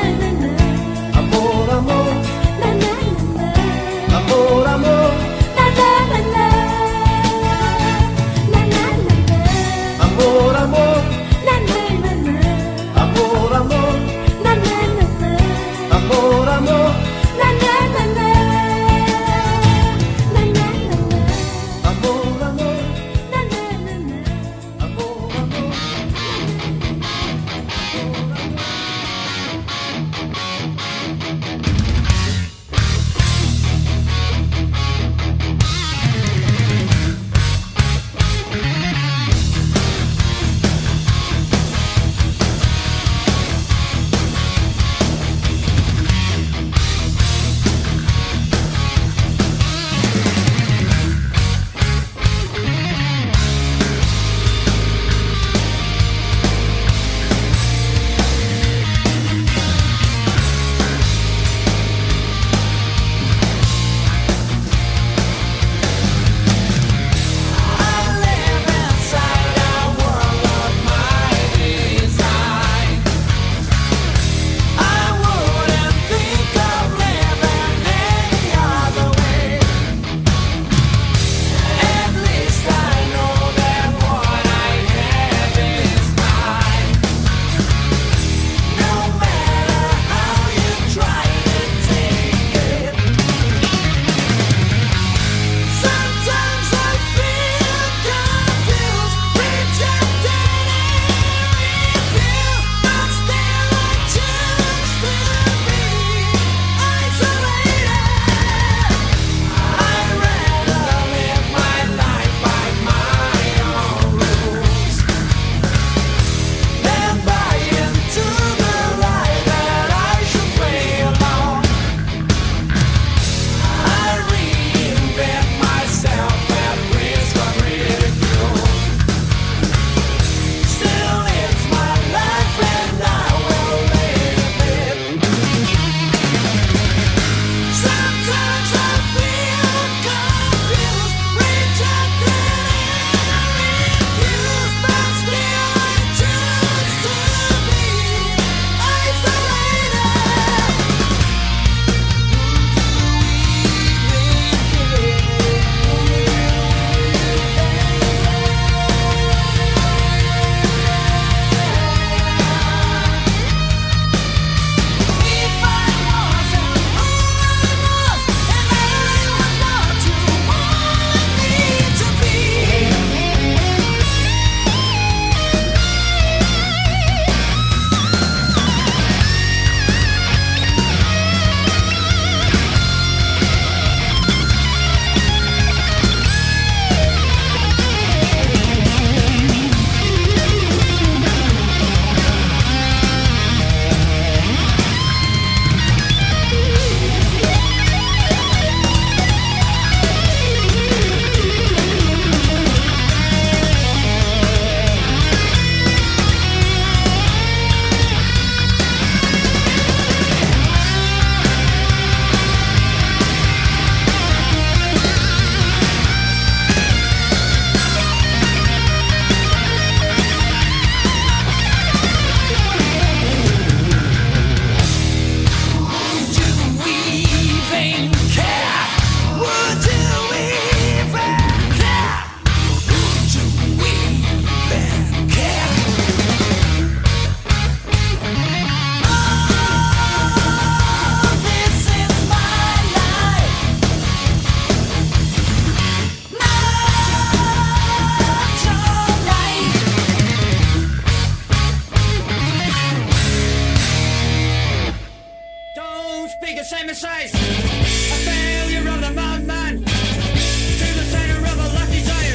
same as size. A failure of the madman. To the center of a left desire.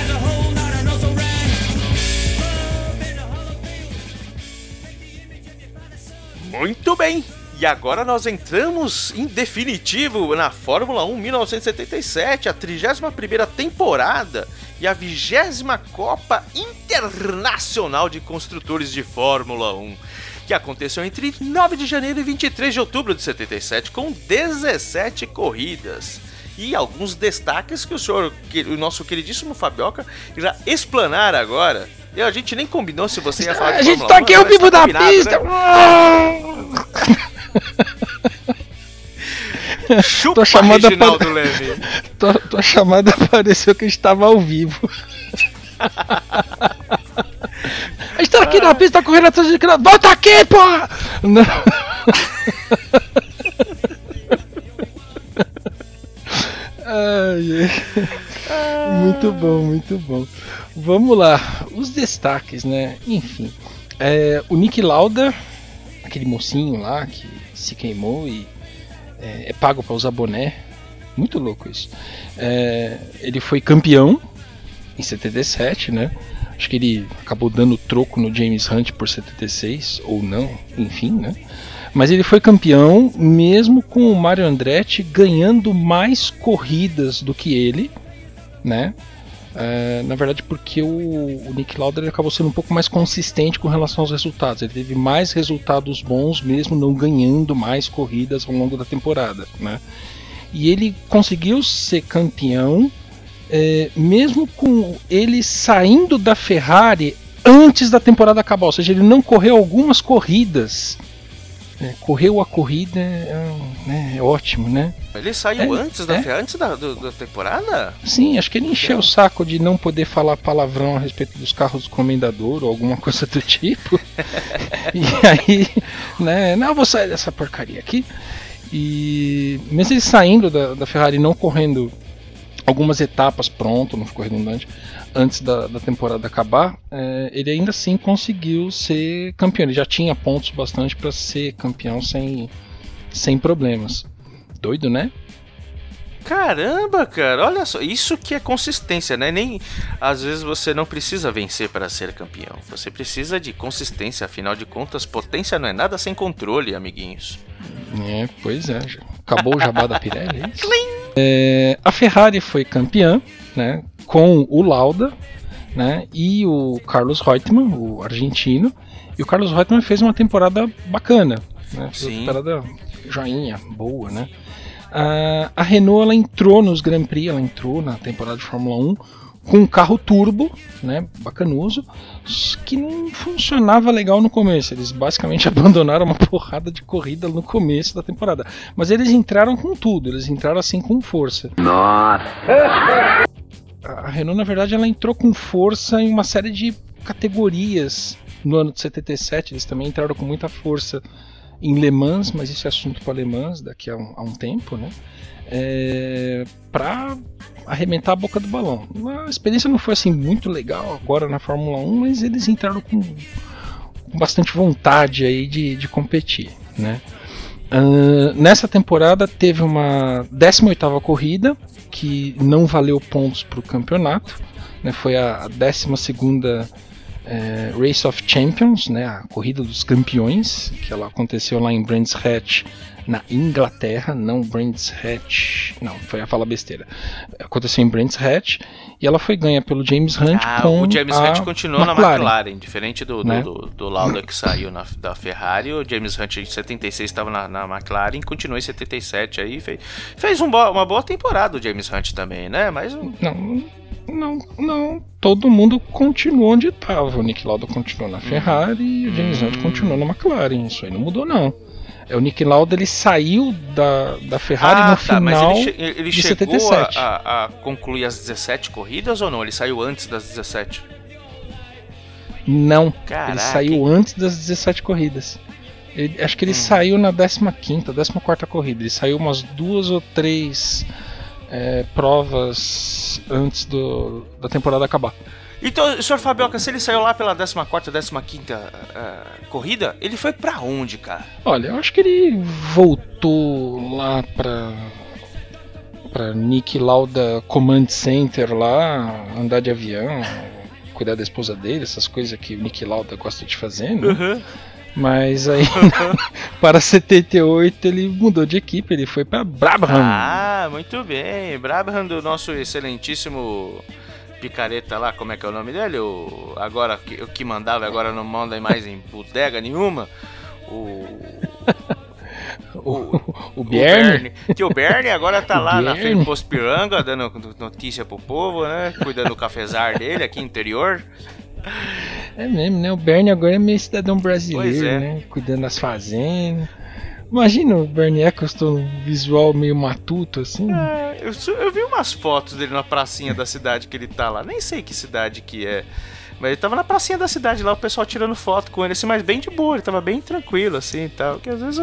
As a whole, not an also ran. Muito bem! E agora nós entramos em definitivo na Fórmula 1 1977, a 31ª temporada e a 20 Copa Internacional de Construtores de Fórmula 1, que aconteceu entre 9 de janeiro e 23 de outubro de 77, com 17 corridas. E alguns destaques que o senhor, que o nosso queridíssimo Fabioca, irá explanar agora. E a gente nem combinou se você ia falar de A gente Fórmula tá 1, aqui ao mas vivo tá da combinado, pista! Né? Chupa Tô chamando a Reginaldo pan- Leme. Tua, tua chamada pareceu que a gente tava ao vivo. A gente tá aqui na pista, correndo atrás de criança. Volta aqui, porra! Não. Ai. Muito bom, muito bom. Vamos lá, os destaques, né? Enfim, é, o Nick Lauda, aquele mocinho lá que se queimou e é, é pago pra usar boné. Muito louco isso. É, ele foi campeão em 77, né? Acho que ele acabou dando troco no James Hunt por 76, ou não, enfim, né? Mas ele foi campeão mesmo com o Mario Andretti ganhando mais corridas do que ele, né? É, na verdade, porque o, o Nick Lauda ele acabou sendo um pouco mais consistente com relação aos resultados. Ele teve mais resultados bons, mesmo não ganhando mais corridas ao longo da temporada, né? E ele conseguiu ser campeão, é, mesmo com ele saindo da Ferrari antes da temporada acabar. Ou seja, ele não correu algumas corridas. né? Correu a corrida, é, né, é ótimo, né? Ele saiu É, antes, da, é. antes da, do- da temporada? Sim, acho que ele encheu o saco de não poder falar palavrão a respeito dos carros do comendador ou alguma coisa do tipo. e aí, né, não, vou sair dessa porcaria aqui. E mesmo ele saindo da, da Ferrari, não correndo algumas etapas pronto, não ficou redundante, antes da, da temporada acabar, é, ele ainda assim conseguiu ser campeão. Ele já tinha pontos bastante para ser campeão sem, sem problemas. Doido, né? Caramba, cara, olha só, isso que é consistência, né? Nem às vezes você não precisa vencer para ser campeão. Você precisa de consistência, afinal de contas, potência não é nada sem controle, amiguinhos. É, pois é. Acabou o jabá da Pirelli, é isso? É, a Ferrari foi campeã, né? Com o Lauda, né? E o Carlos Reutemann, o argentino. E o Carlos Reutemann fez uma temporada bacana, né? Fez Sim. uma temporada joinha, boa, né? A, a Renault ela entrou nos Grand Prix, ela entrou na temporada de Fórmula 1 com um carro turbo, né, bacanuso, que não funcionava legal no começo. Eles basicamente abandonaram uma porrada de corrida no começo da temporada. Mas eles entraram com tudo, eles entraram assim com força. Nossa! A Renault, na verdade, ela entrou com força em uma série de categorias no ano de 77. Eles também entraram com muita força em Le Mans, mas isso é assunto para Le Mans daqui a um, a um tempo, né? É, para arrebentar a boca do balão. A experiência não foi assim muito legal agora na Fórmula 1, mas eles entraram com, com bastante vontade aí de, de competir, né? Ah, nessa temporada teve uma 18ª corrida que não valeu pontos para o campeonato, né? Foi a 12ª é, Race of Champions, né? A corrida dos campeões, que ela aconteceu lá em Brands Hatch na Inglaterra, não Brands Hatch, não, foi a fala besteira. Aconteceu em Brands Hatch e ela foi ganha pelo James Hunt Ah, com o James Hunt continuou na McLaren. McLaren, diferente do, do, Né? do, do Lauda que saiu na, da Ferrari. O James Hunt em 76 estava na, na McLaren, continuou em 77 aí. Fez, fez um bo- uma boa temporada o James Hunt também, né? Mas Não, não, não. Todo mundo continuou onde estava. O Nick Lauda continuou na Ferrari e o James Hunt Hum. continuou na McLaren. Isso aí não mudou, não. É, o Nick Lauda ele saiu da, da Ferrari ah, no tá, mas final. ele, che- ele de chegou a, 77. a- a concluir as 17 corridas ou não? Ele saiu antes das 17? Não, Caraca, ele saiu antes das 17 corridas. Ele- acho que ele Hum. saiu na 15ª, 14ª corrida. Ele saiu umas duas ou três é, provas antes do, da temporada acabar. Então, senhor Fabioca, se ele saiu lá pela 14, 15 ah, corrida, ele foi pra onde, cara? Olha, eu acho que ele voltou lá pra pra Nick Lauda Command Center lá, andar de avião, cuidar da esposa dele, essas coisas que o Nick Lauda gosta de fazer, né? Mas aí, para 78, ele mudou de equipe, ele foi para Brabham. Ah, muito bem. Brabham do nosso excelentíssimo picareta lá, como é que é o nome dele? O, agora que- o que mandava, agora não manda mais em bodega nenhuma. O. o, o O Bjorn. Tio Bernie agora tá O lá na frente do Posto Piranga, dando notícia pro povo, né? Cuidando do cafezar dele aqui interior. É mesmo, né? O Bernie agora é meio cidadão brasileiro, é. né? Cuidando das fazendas. Imagina o Bernie Eccleston, um visual meio matuto, assim. É, eu, eu vi umas fotos dele na pracinha da cidade que ele tá lá. Nem sei que cidade que é. Mas ele tava na pracinha da cidade lá, o pessoal tirando foto com ele, assim, mas bem de boa, ele tava bem tranquilo, assim e tal. Porque às vezes,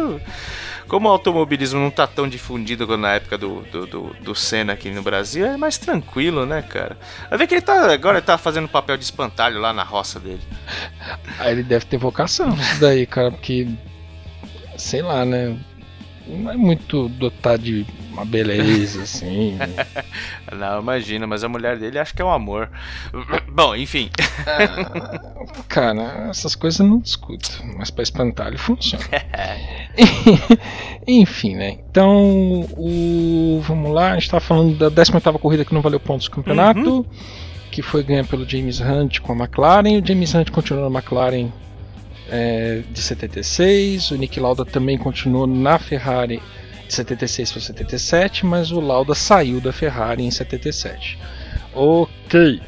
como o automobilismo não tá tão difundido quanto na época do, do, do, do Senna aqui no Brasil, é mais tranquilo, né, cara? Vai ver que ele tá. Agora ele tá fazendo papel de espantalho lá na roça dele. Aí ele deve ter vocação, isso daí, cara, porque. Sei lá, né? Não é muito dotado de uma beleza, assim. Não, imagina, mas a mulher dele acho que é um amor. Bom, enfim. Cara, essas coisas eu não discuto, mas pra espantalho funciona. Enfim, né? Então, o, vamos lá, a gente tava falando da 18 corrida que não valeu pontos do campeonato, que foi ganha pelo James Hunt com a McLaren. O James Hunt continuou na McLaren é, de 76, o Nick Lauda também continuou na Ferrari de 76 para 77, mas o Lauda saiu da Ferrari em 77. Ok.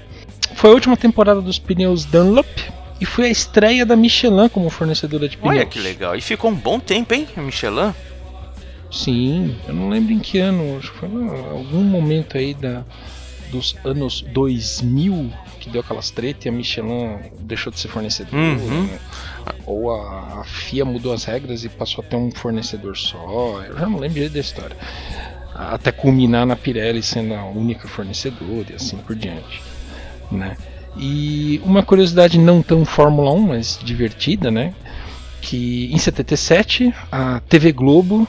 Foi a última temporada dos pneus Dunlop e foi a estreia da Michelin como fornecedora de pneus. Olha que legal. E ficou um bom tempo, hein, Michelin? Sim, eu não lembro em que ano, acho que foi em algum momento aí da, dos anos 2000 que deu aquelas tretas e a Michelin deixou de ser fornecedora. Uhum. né? Ou a, a FIA mudou as regras e passou a ter um fornecedor só. Eu já não lembro direito da história. Até culminar na Pirelli sendo a única fornecedora e assim por diante. Né? E uma curiosidade não tão Fórmula 1, mas divertida, né? Que em 77 a TV Globo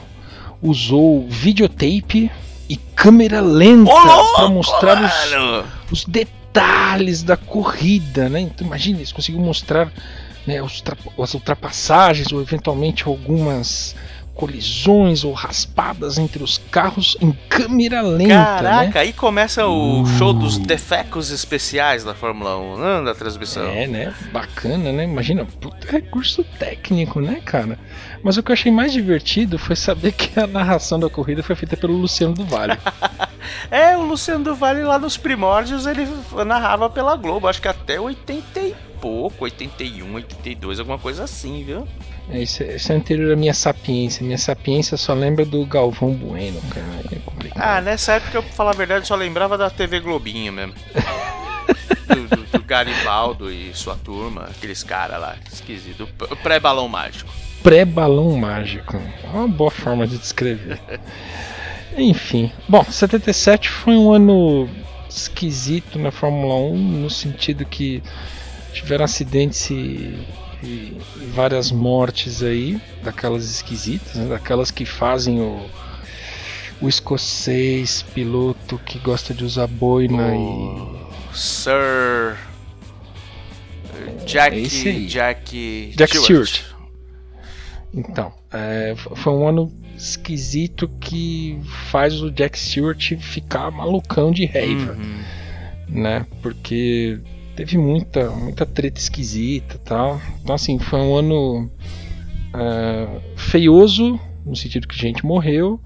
usou videotape e câmera lenta para mostrar os, os detalhes da corrida, né? Então imagina, eles conseguiram mostrar né, as ultrapassagens ou eventualmente algumas colisões ou raspadas entre os carros em câmera lenta, Caraca, né? aí começa o show dos defecos especiais da Fórmula 1, né, da transmissão. É, né? Bacana, né? Imagina, puta recurso técnico, né, cara? Mas o que eu achei mais divertido foi saber que a narração da corrida foi feita pelo Luciano do Vale. É, o Luciano do Vale lá nos primórdios ele narrava pela Globo, acho que até 80 e pouco, 81, 82, alguma coisa assim, viu? É, isso, é- isso é anterior à minha sapiência. Minha sapiência só lembra do Galvão Bueno, cara. É complicado. Ah, nessa época, eu, pra falar a verdade, só lembrava da TV Globinho mesmo. do, do- do Garibaldo e sua turma, aqueles caras lá, esquisito. Pré-balão mágico. Pré-balão mágico. É uma boa forma de descrever. Enfim. Bom, 77 foi um ano esquisito na Fórmula 1, no sentido que tiveram acidentes e, e várias mortes aí, daquelas esquisitas, né? daquelas que fazem o, o escocês piloto que gosta de usar boina e. Sir. Jack. É esse aí. Jack. Jack Stewart. Então, é, foi um ano esquisito que faz o Jack Stewart ficar malucão de raiva, Uhum. né? Porque teve muita, muita treta esquisita e tal. Então, assim, foi um ano é, feioso, no sentido que gente morreu,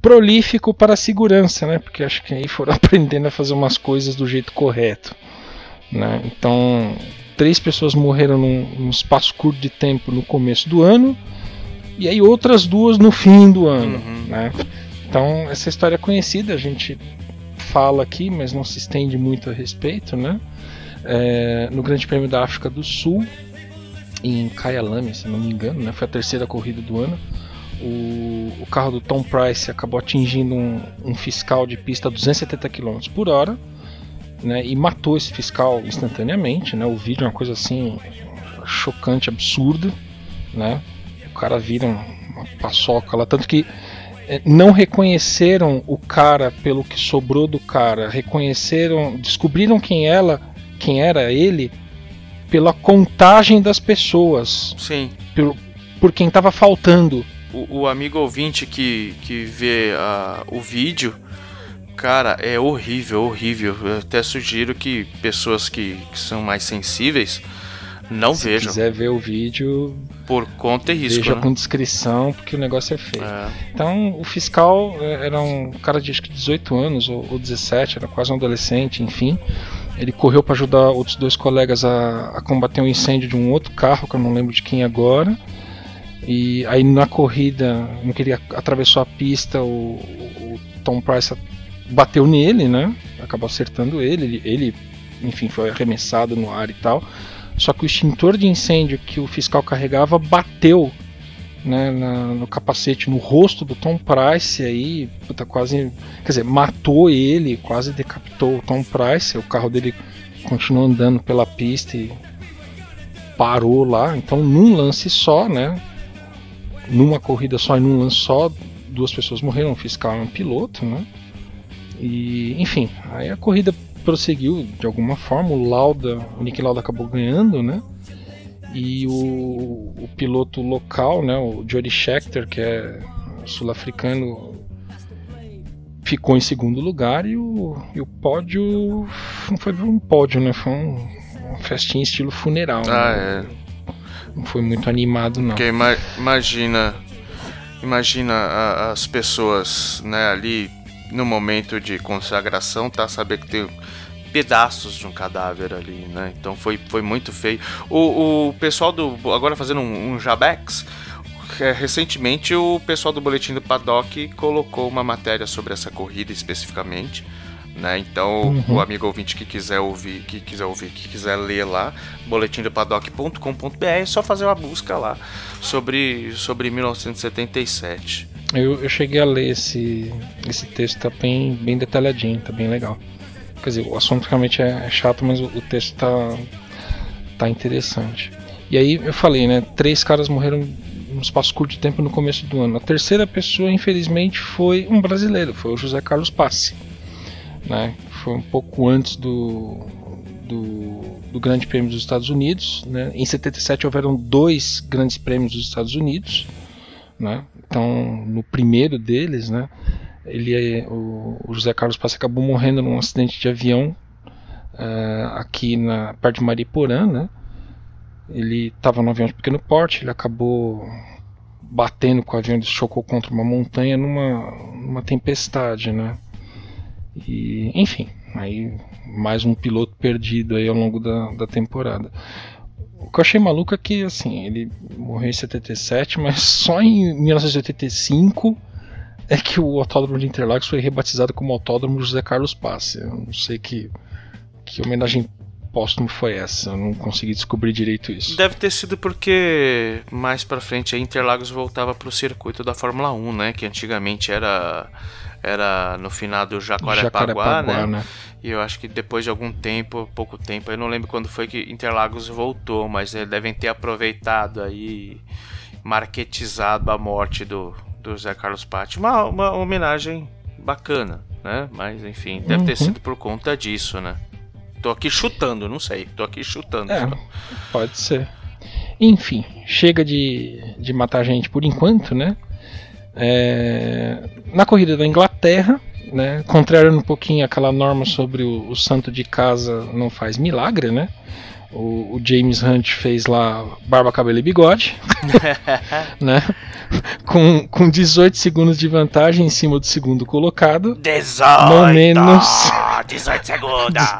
prolífico para a segurança, né? Porque acho que aí foram aprendendo a fazer umas coisas do jeito correto, né? Então, três pessoas morreram num, num espaço curto de tempo no começo do ano e aí outras duas no fim do ano, Uhum. né? Então essa história é conhecida, a gente fala aqui, mas não se estende muito a respeito, né? É, no Grande Prêmio da África do Sul, em Kyalami, se não me engano, né? Foi a terceira corrida do ano. O, o carro do Tom Price acabou atingindo um, um fiscal de pista a 270 km por hora né, e matou esse fiscal instantaneamente. Né, o vídeo é uma coisa assim chocante, absurda. Né, o cara vira uma paçoca lá, tanto que eh, não reconheceram o cara pelo que sobrou do cara, reconheceram, descobriram quem ela, quem era ele pela contagem das pessoas, Sim. pelo, por quem tava faltando. O, o amigo ouvinte que, que vê ah, o vídeo, cara, é horrível, horrível. Eu até sugiro que pessoas que, que são mais sensíveis não Se vejam. quiser ver o vídeo, Por conta e risco. veja né? com descrição, porque o negócio é feio. É. Então, o fiscal eh, era um cara de acho que 18 anos ou, ou 17, era quase um adolescente, enfim. Ele correu para ajudar outros dois colegas a, a combater um incêndio de um outro carro, que eu não lembro de quem agora. E aí na corrida, no que ele atravessou a pista, o, o Tom Price bateu nele, né? Acabou acertando ele, ele, ele, enfim, foi arremessado no ar e tal. Só que o extintor de incêndio que o fiscal carregava bateu né, na- no capacete, no rosto do Tom Price, aí, puta, quase, quer dizer, matou ele, quase decapitou o Tom Price, o carro dele continuou andando pela pista e parou lá, então num lance só, né, numa corrida só e num lance só, duas pessoas morreram, um fiscal e um piloto, né, e, enfim, aí a corrida prosseguiu de alguma forma, o Lauda, o Nick Lauda acabou ganhando, né, e o, o piloto local, né, o Jody Scheckter, que é sul-africano, ficou em segundo lugar e o, e o pódio não foi um pódio, né, foi um, uma festinha estilo funeral. Ah, né? é. Não foi muito animado não. Porque ima- imagina. Imagina as pessoas, né, ali no momento de consagração, tá? Saber que tem pedaços de um cadáver ali, né? Então foi, foi muito feio. O, o pessoal do. Agora fazendo um, um Jabex. é, Recentemente o pessoal do Boletim do Paddock colocou uma matéria sobre essa corrida especificamente. Né? Então, Uhum. o amigo ouvinte que quiser ouvir, que quiser ouvir, que quiser ler lá, boletimdopaddock.com.br, é só fazer uma busca lá sobre, sobre 1977. Eu, eu cheguei a ler esse, esse texto, tá bem, bem detalhadinho, tá bem legal. Quer dizer, o assunto realmente é, é chato, mas o, o texto tá, tá interessante. E aí eu falei, né? Três caras morreram num espaço curto de tempo no começo do ano. A terceira pessoa, infelizmente, foi um brasileiro, foi o José Carlos Passi. Né? Foi um pouco antes do, do, do Grande Prêmio dos Estados Unidos. Né? Em 77 houveram dois grandes prêmios dos Estados Unidos. Né? Então, no primeiro deles, né, ele, o, o José Carlos Passi acabou morrendo num acidente de avião eh, aqui na perto de Mariporã, né? Ele estava no avião de pequeno porte, ele acabou batendo com o avião, ele chocou contra uma montanha numa, numa tempestade, né? E, enfim, aí mais um piloto perdido aí ao longo da, da temporada. O que eu achei maluco é que, assim, ele morreu em 77, mas só em 1985 é que o Autódromo de Interlagos foi rebatizado como Autódromo José Carlos Passe. Eu não sei que, que homenagem póstuma foi essa, eu não consegui descobrir direito isso. Deve ter sido porque mais pra frente a Interlagos voltava pro circuito da Fórmula 1, né? Que antigamente era era no final do Jacarepaguá, né? né? E eu acho que depois de algum tempo, pouco tempo, eu não lembro quando foi que Interlagos voltou, mas eles devem ter aproveitado aí, marketizado a morte do, do Zé Carlos Patti. Uma, uma homenagem bacana, né? Mas enfim, deve ter Uhum. sido por conta disso, né? Tô aqui chutando, não sei. Tô aqui chutando. É, pode ser. Enfim, chega de, de matar gente por enquanto, né? É, na corrida da Inglaterra, né? Contrariando um pouquinho aquela norma sobre o, o santo de casa não faz milagre, né? O, o James Hunt fez lá barba, cabelo e bigode, né? Com, com 18 segundos de vantagem em cima do segundo colocado. 18! Não menos. 18 segundos!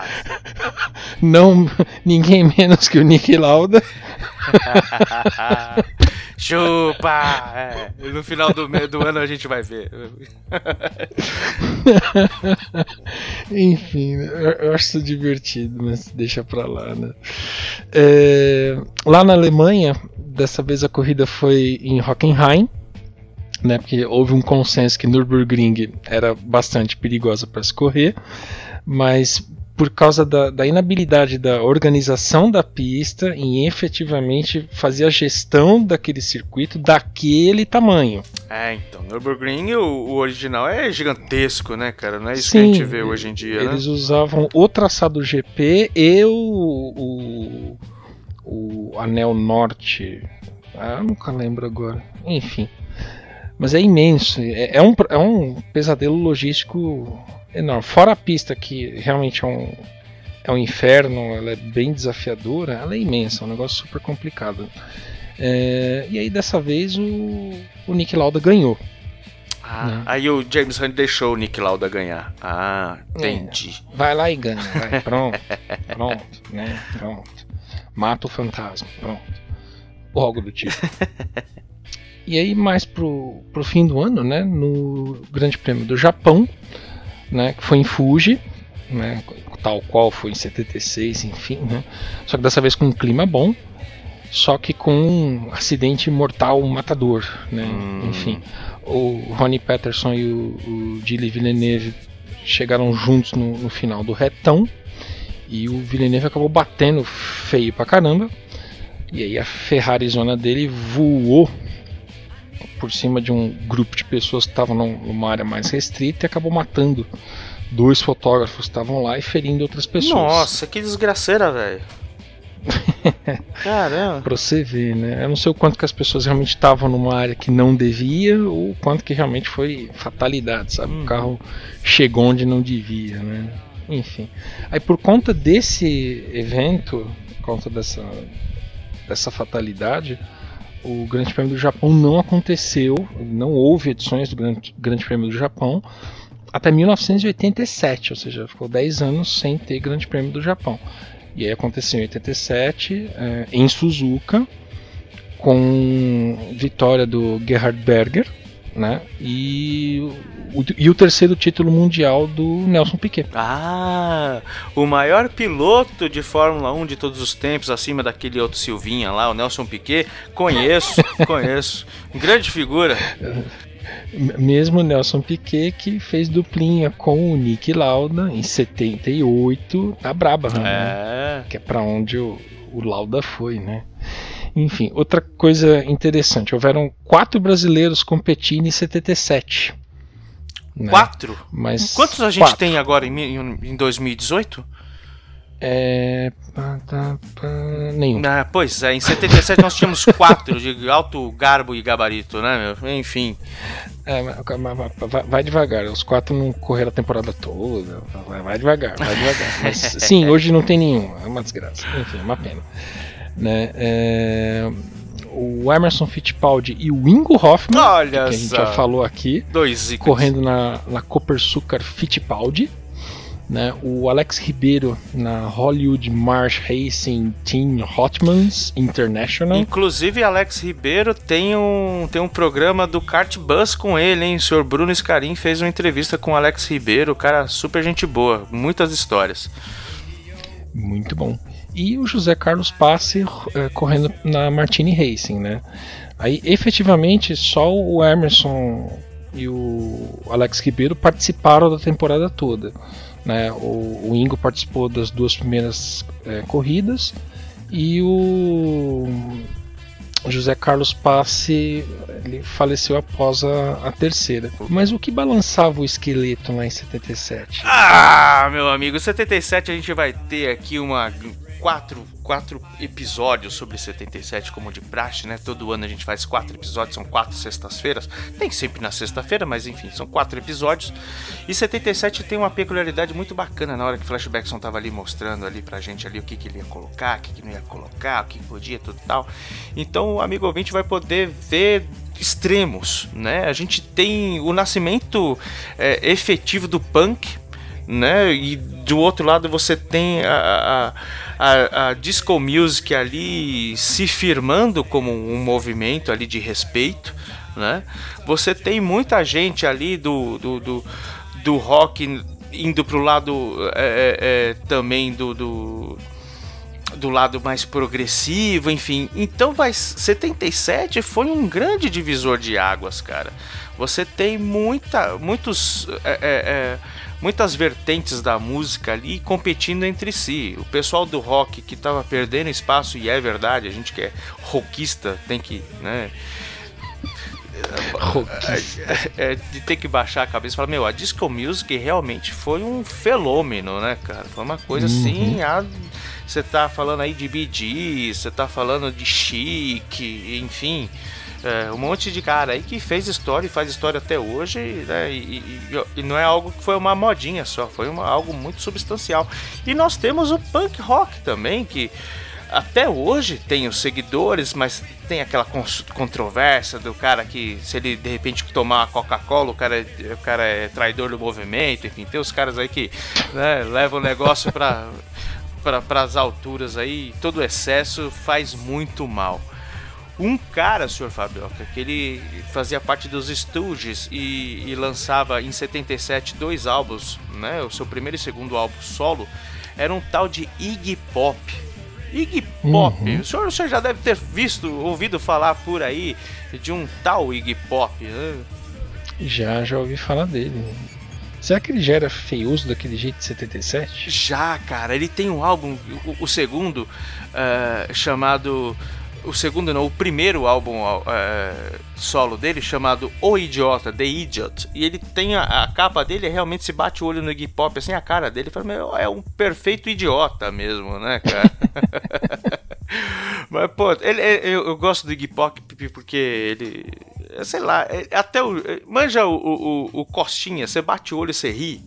Não ninguém menos que o Nick Lauda. Chupa! É, no final do, do ano a gente vai ver. Enfim, né, eu, eu acho isso divertido, mas deixa pra lá, né? É, lá na Alemanha, dessa vez a corrida foi em Hockenheim, né? Porque houve um consenso que Nürburgring era bastante perigosa para se correr, mas por causa da, da inabilidade da organização da pista em efetivamente fazer a gestão daquele circuito daquele tamanho. É, então, Nürburgring, o, o original é gigantesco, né, cara? Não é isso que a Sim, gente vê hoje em dia, né? Eles usavam o traçado GP e o, o, o anel norte. Ah, nunca lembro agora. Enfim. Mas é imenso. É, é um, é um pesadelo logístico enorme. Fora a pista, que realmente é um, é um inferno, ela é bem desafiadora, ela é imensa, é um negócio super complicado. É, e aí dessa vez o, o Nick Lauda ganhou. Ah, Né? Aí o James Hunt deixou o Nick Lauda ganhar. Ah, entendi. Vai lá e ganha, vai, pronto, pronto, né, pronto. Mata o fantasma, pronto. Ou algo do tipo. E aí mais pro, pro fim do ano, né, no Grande Prêmio do Japão, né, que foi em Fuji, né, tal qual foi em 76, enfim, né, só que dessa vez com um clima bom, só que com um acidente mortal matador, né, Hum. enfim. O Ronnie Peterson e o, o Gilles Villeneuve chegaram juntos no, no final do retão e o Villeneuve acabou batendo feio pra caramba. E aí a Ferrari zona dele voou por cima de um grupo de pessoas que estavam num- numa área mais restrita e acabou matando dois fotógrafos que estavam lá e ferindo outras pessoas. Nossa, que desgraceira, velho. Caramba. Pra você ver, né? Eu não sei o quanto que as pessoas realmente estavam numa área que não devia ou o quanto que realmente foi fatalidade, sabe? Uhum. O carro chegou onde não devia, né? Enfim. Aí por conta desse evento, por conta dessa, dessa fatalidade, o Grande Prêmio do Japão não aconteceu, não houve edições do Grande, Grande Prêmio do Japão até 1987, ou seja, ficou 10 anos sem ter Grande Prêmio do Japão. E aí aconteceu em 87, eh, em Suzuka, com vitória do Gerhard Berger, né? E o, e o terceiro título mundial do Nelson Piquet. Ah, o maior piloto de Fórmula 1 de todos os tempos, acima daquele outro Silvinha lá, o Nelson Piquet. Conheço, conheço. Grande figura. Mesmo o Nelson Piquet que fez duplinha com o Nick Lauda em 78 na Brabham, né? É. que é para onde o, o Lauda foi, né? Enfim, outra coisa interessante, houveram quatro brasileiros competindo em 77. né? Quatro? Mas Quantos a gente quatro. tem agora em, em 2018? É, tá, nenhum. Ah, pois é, em 77 nós tínhamos quatro de alto garbo e gabarito, né, meu? Enfim. É, vai, devagar, os quatro não correram a temporada toda. Vai, vai devagar, vai devagar. Mas, sim, hoje não tem nenhum, é uma desgraça. Enfim, é uma pena. Né? é, o Emerson Fittipaldi e o Ingo Hoffman, Olha que a gente já falou aqui, Dois correndo na, na Copersucar Fittipaldi. Né, o Alex Ribeiro na Hollywood Marsh Racing Team Hotmans International. Inclusive, Alex Ribeiro tem um, tem um programa do Kart Bus com ele, hein? O senhor Bruno Scarim fez uma entrevista com o Alex Ribeiro, cara super gente boa, muitas histórias. Muito bom. E o José Carlos Passe eh, correndo na Martini Racing, né? Aí, efetivamente, só o Emerson e o Alex Ribeiro participaram da temporada toda. Né? O, o Ingo participou das duas primeiras eh, corridas e o José Carlos Passe ele faleceu após a, a terceira. Mas o que balançava o esqueleto lá em 77? Ah, meu amigo, 77 a gente vai ter aqui uma quatro, quatro episódios sobre 77 como de praxe, né? Todo ano a gente faz quatro episódios, são quatro sextas-feiras. Nem sempre na sexta-feira, mas enfim, são quatro episódios. E 77 tem uma peculiaridade muito bacana na hora que Flashbackson tava ali mostrando ali pra gente ali o que, que ele ia colocar, o que, que não ia colocar, o que, podia, tudo tal. Então o amigo ouvinte vai poder ver extremos, né? A gente tem o nascimento é, efetivo do punk, né? E do outro lado você tem a, a, a, a disco music ali se firmando como um movimento ali de respeito, né? Você tem muita gente ali do, do, do, do rock indo pro lado é, é, é, também do, do do lado mais progressivo, enfim. Então vai 77 foi um grande divisor de águas, cara. Você tem muita, muitos, é, é, é, muitas vertentes da música ali competindo entre si. O pessoal do rock que tava perdendo espaço e é verdade, a gente que é rockista tem que, né? Rockista. é, de ter que baixar a cabeça e falar, meu, a disco music realmente foi um fenômeno, né, cara? Foi uma coisa assim, a- você tá falando aí de Gees, você tá falando de Chic, enfim. É, um monte de cara aí que fez história e faz história até hoje, né? E, e- e não é algo que foi uma modinha só, foi uma- algo muito substancial. E nós temos o punk rock também, que até hoje tem os seguidores, mas tem aquela controvérsia do cara que se ele de repente tomar uma Coca-Cola, o cara, é- o cara é traidor do movimento, enfim, tem os caras aí que né, levam o negócio para para as alturas aí, todo excesso faz muito mal. Um cara, senhor Fabioca, que ele fazia parte dos Stooges e, e lançava em 77 dois álbuns, né? O seu primeiro e segundo álbum solo, era um tal de Iggy Pop. Iggy Pop, o, senhor, o senhor já deve ter visto, ouvido falar por aí de um tal Iggy Pop, né? Já, já ouvi falar dele. Será que ele já era feioso daquele jeito de 77? Já, cara, ele tem um álbum, o, o segundo, eh, chamado. O segundo não, o primeiro álbum eh, solo dele, chamado O Idiota, The Idiot. E ele tem a, a capa dele, realmente se bate o olho no Iggy Pop, assim, a cara dele, fala, meu, é um perfeito idiota mesmo, né, cara? Mas, pô, ele, ele- eu, eu gosto do Iggy Pop porque ele. Sei lá, é- até o. Manja o, o, o- Costinha, você bate o olho e você ri.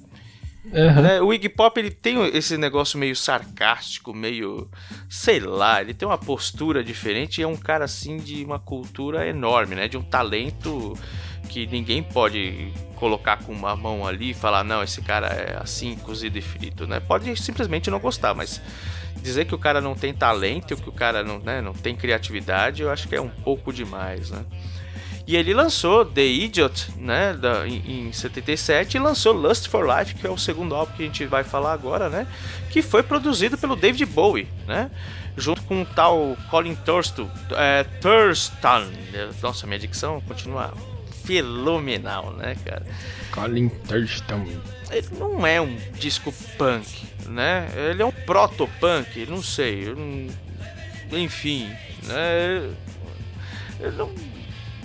Aham. né? O Iggy Pop ele tem esse negócio meio sarcástico, meio. sei lá, ele tem uma postura diferente e é um cara assim de uma cultura enorme, né? De um talento que ninguém pode colocar com uma mão ali e falar, não, esse cara é assim, cozido e frito, né? Pode simplesmente não gostar, mas dizer que o cara não tem talento, que o cara não, né, não tem criatividade, eu acho que é um pouco demais, né? E ele lançou The Idiot, né, da, em, em 77, e lançou Lust for Life, que é o segundo álbum que a gente vai falar agora, né? Que foi produzido pelo David Bowie, né? Junto com o tal Colin Thurston, é, Thurston. Nossa, minha dicção continua fenomenal, né, cara? Colin Thurston. Ele não é um disco punk, né? Ele é um proto-punk, não sei. não- Enfim, né? Ele não,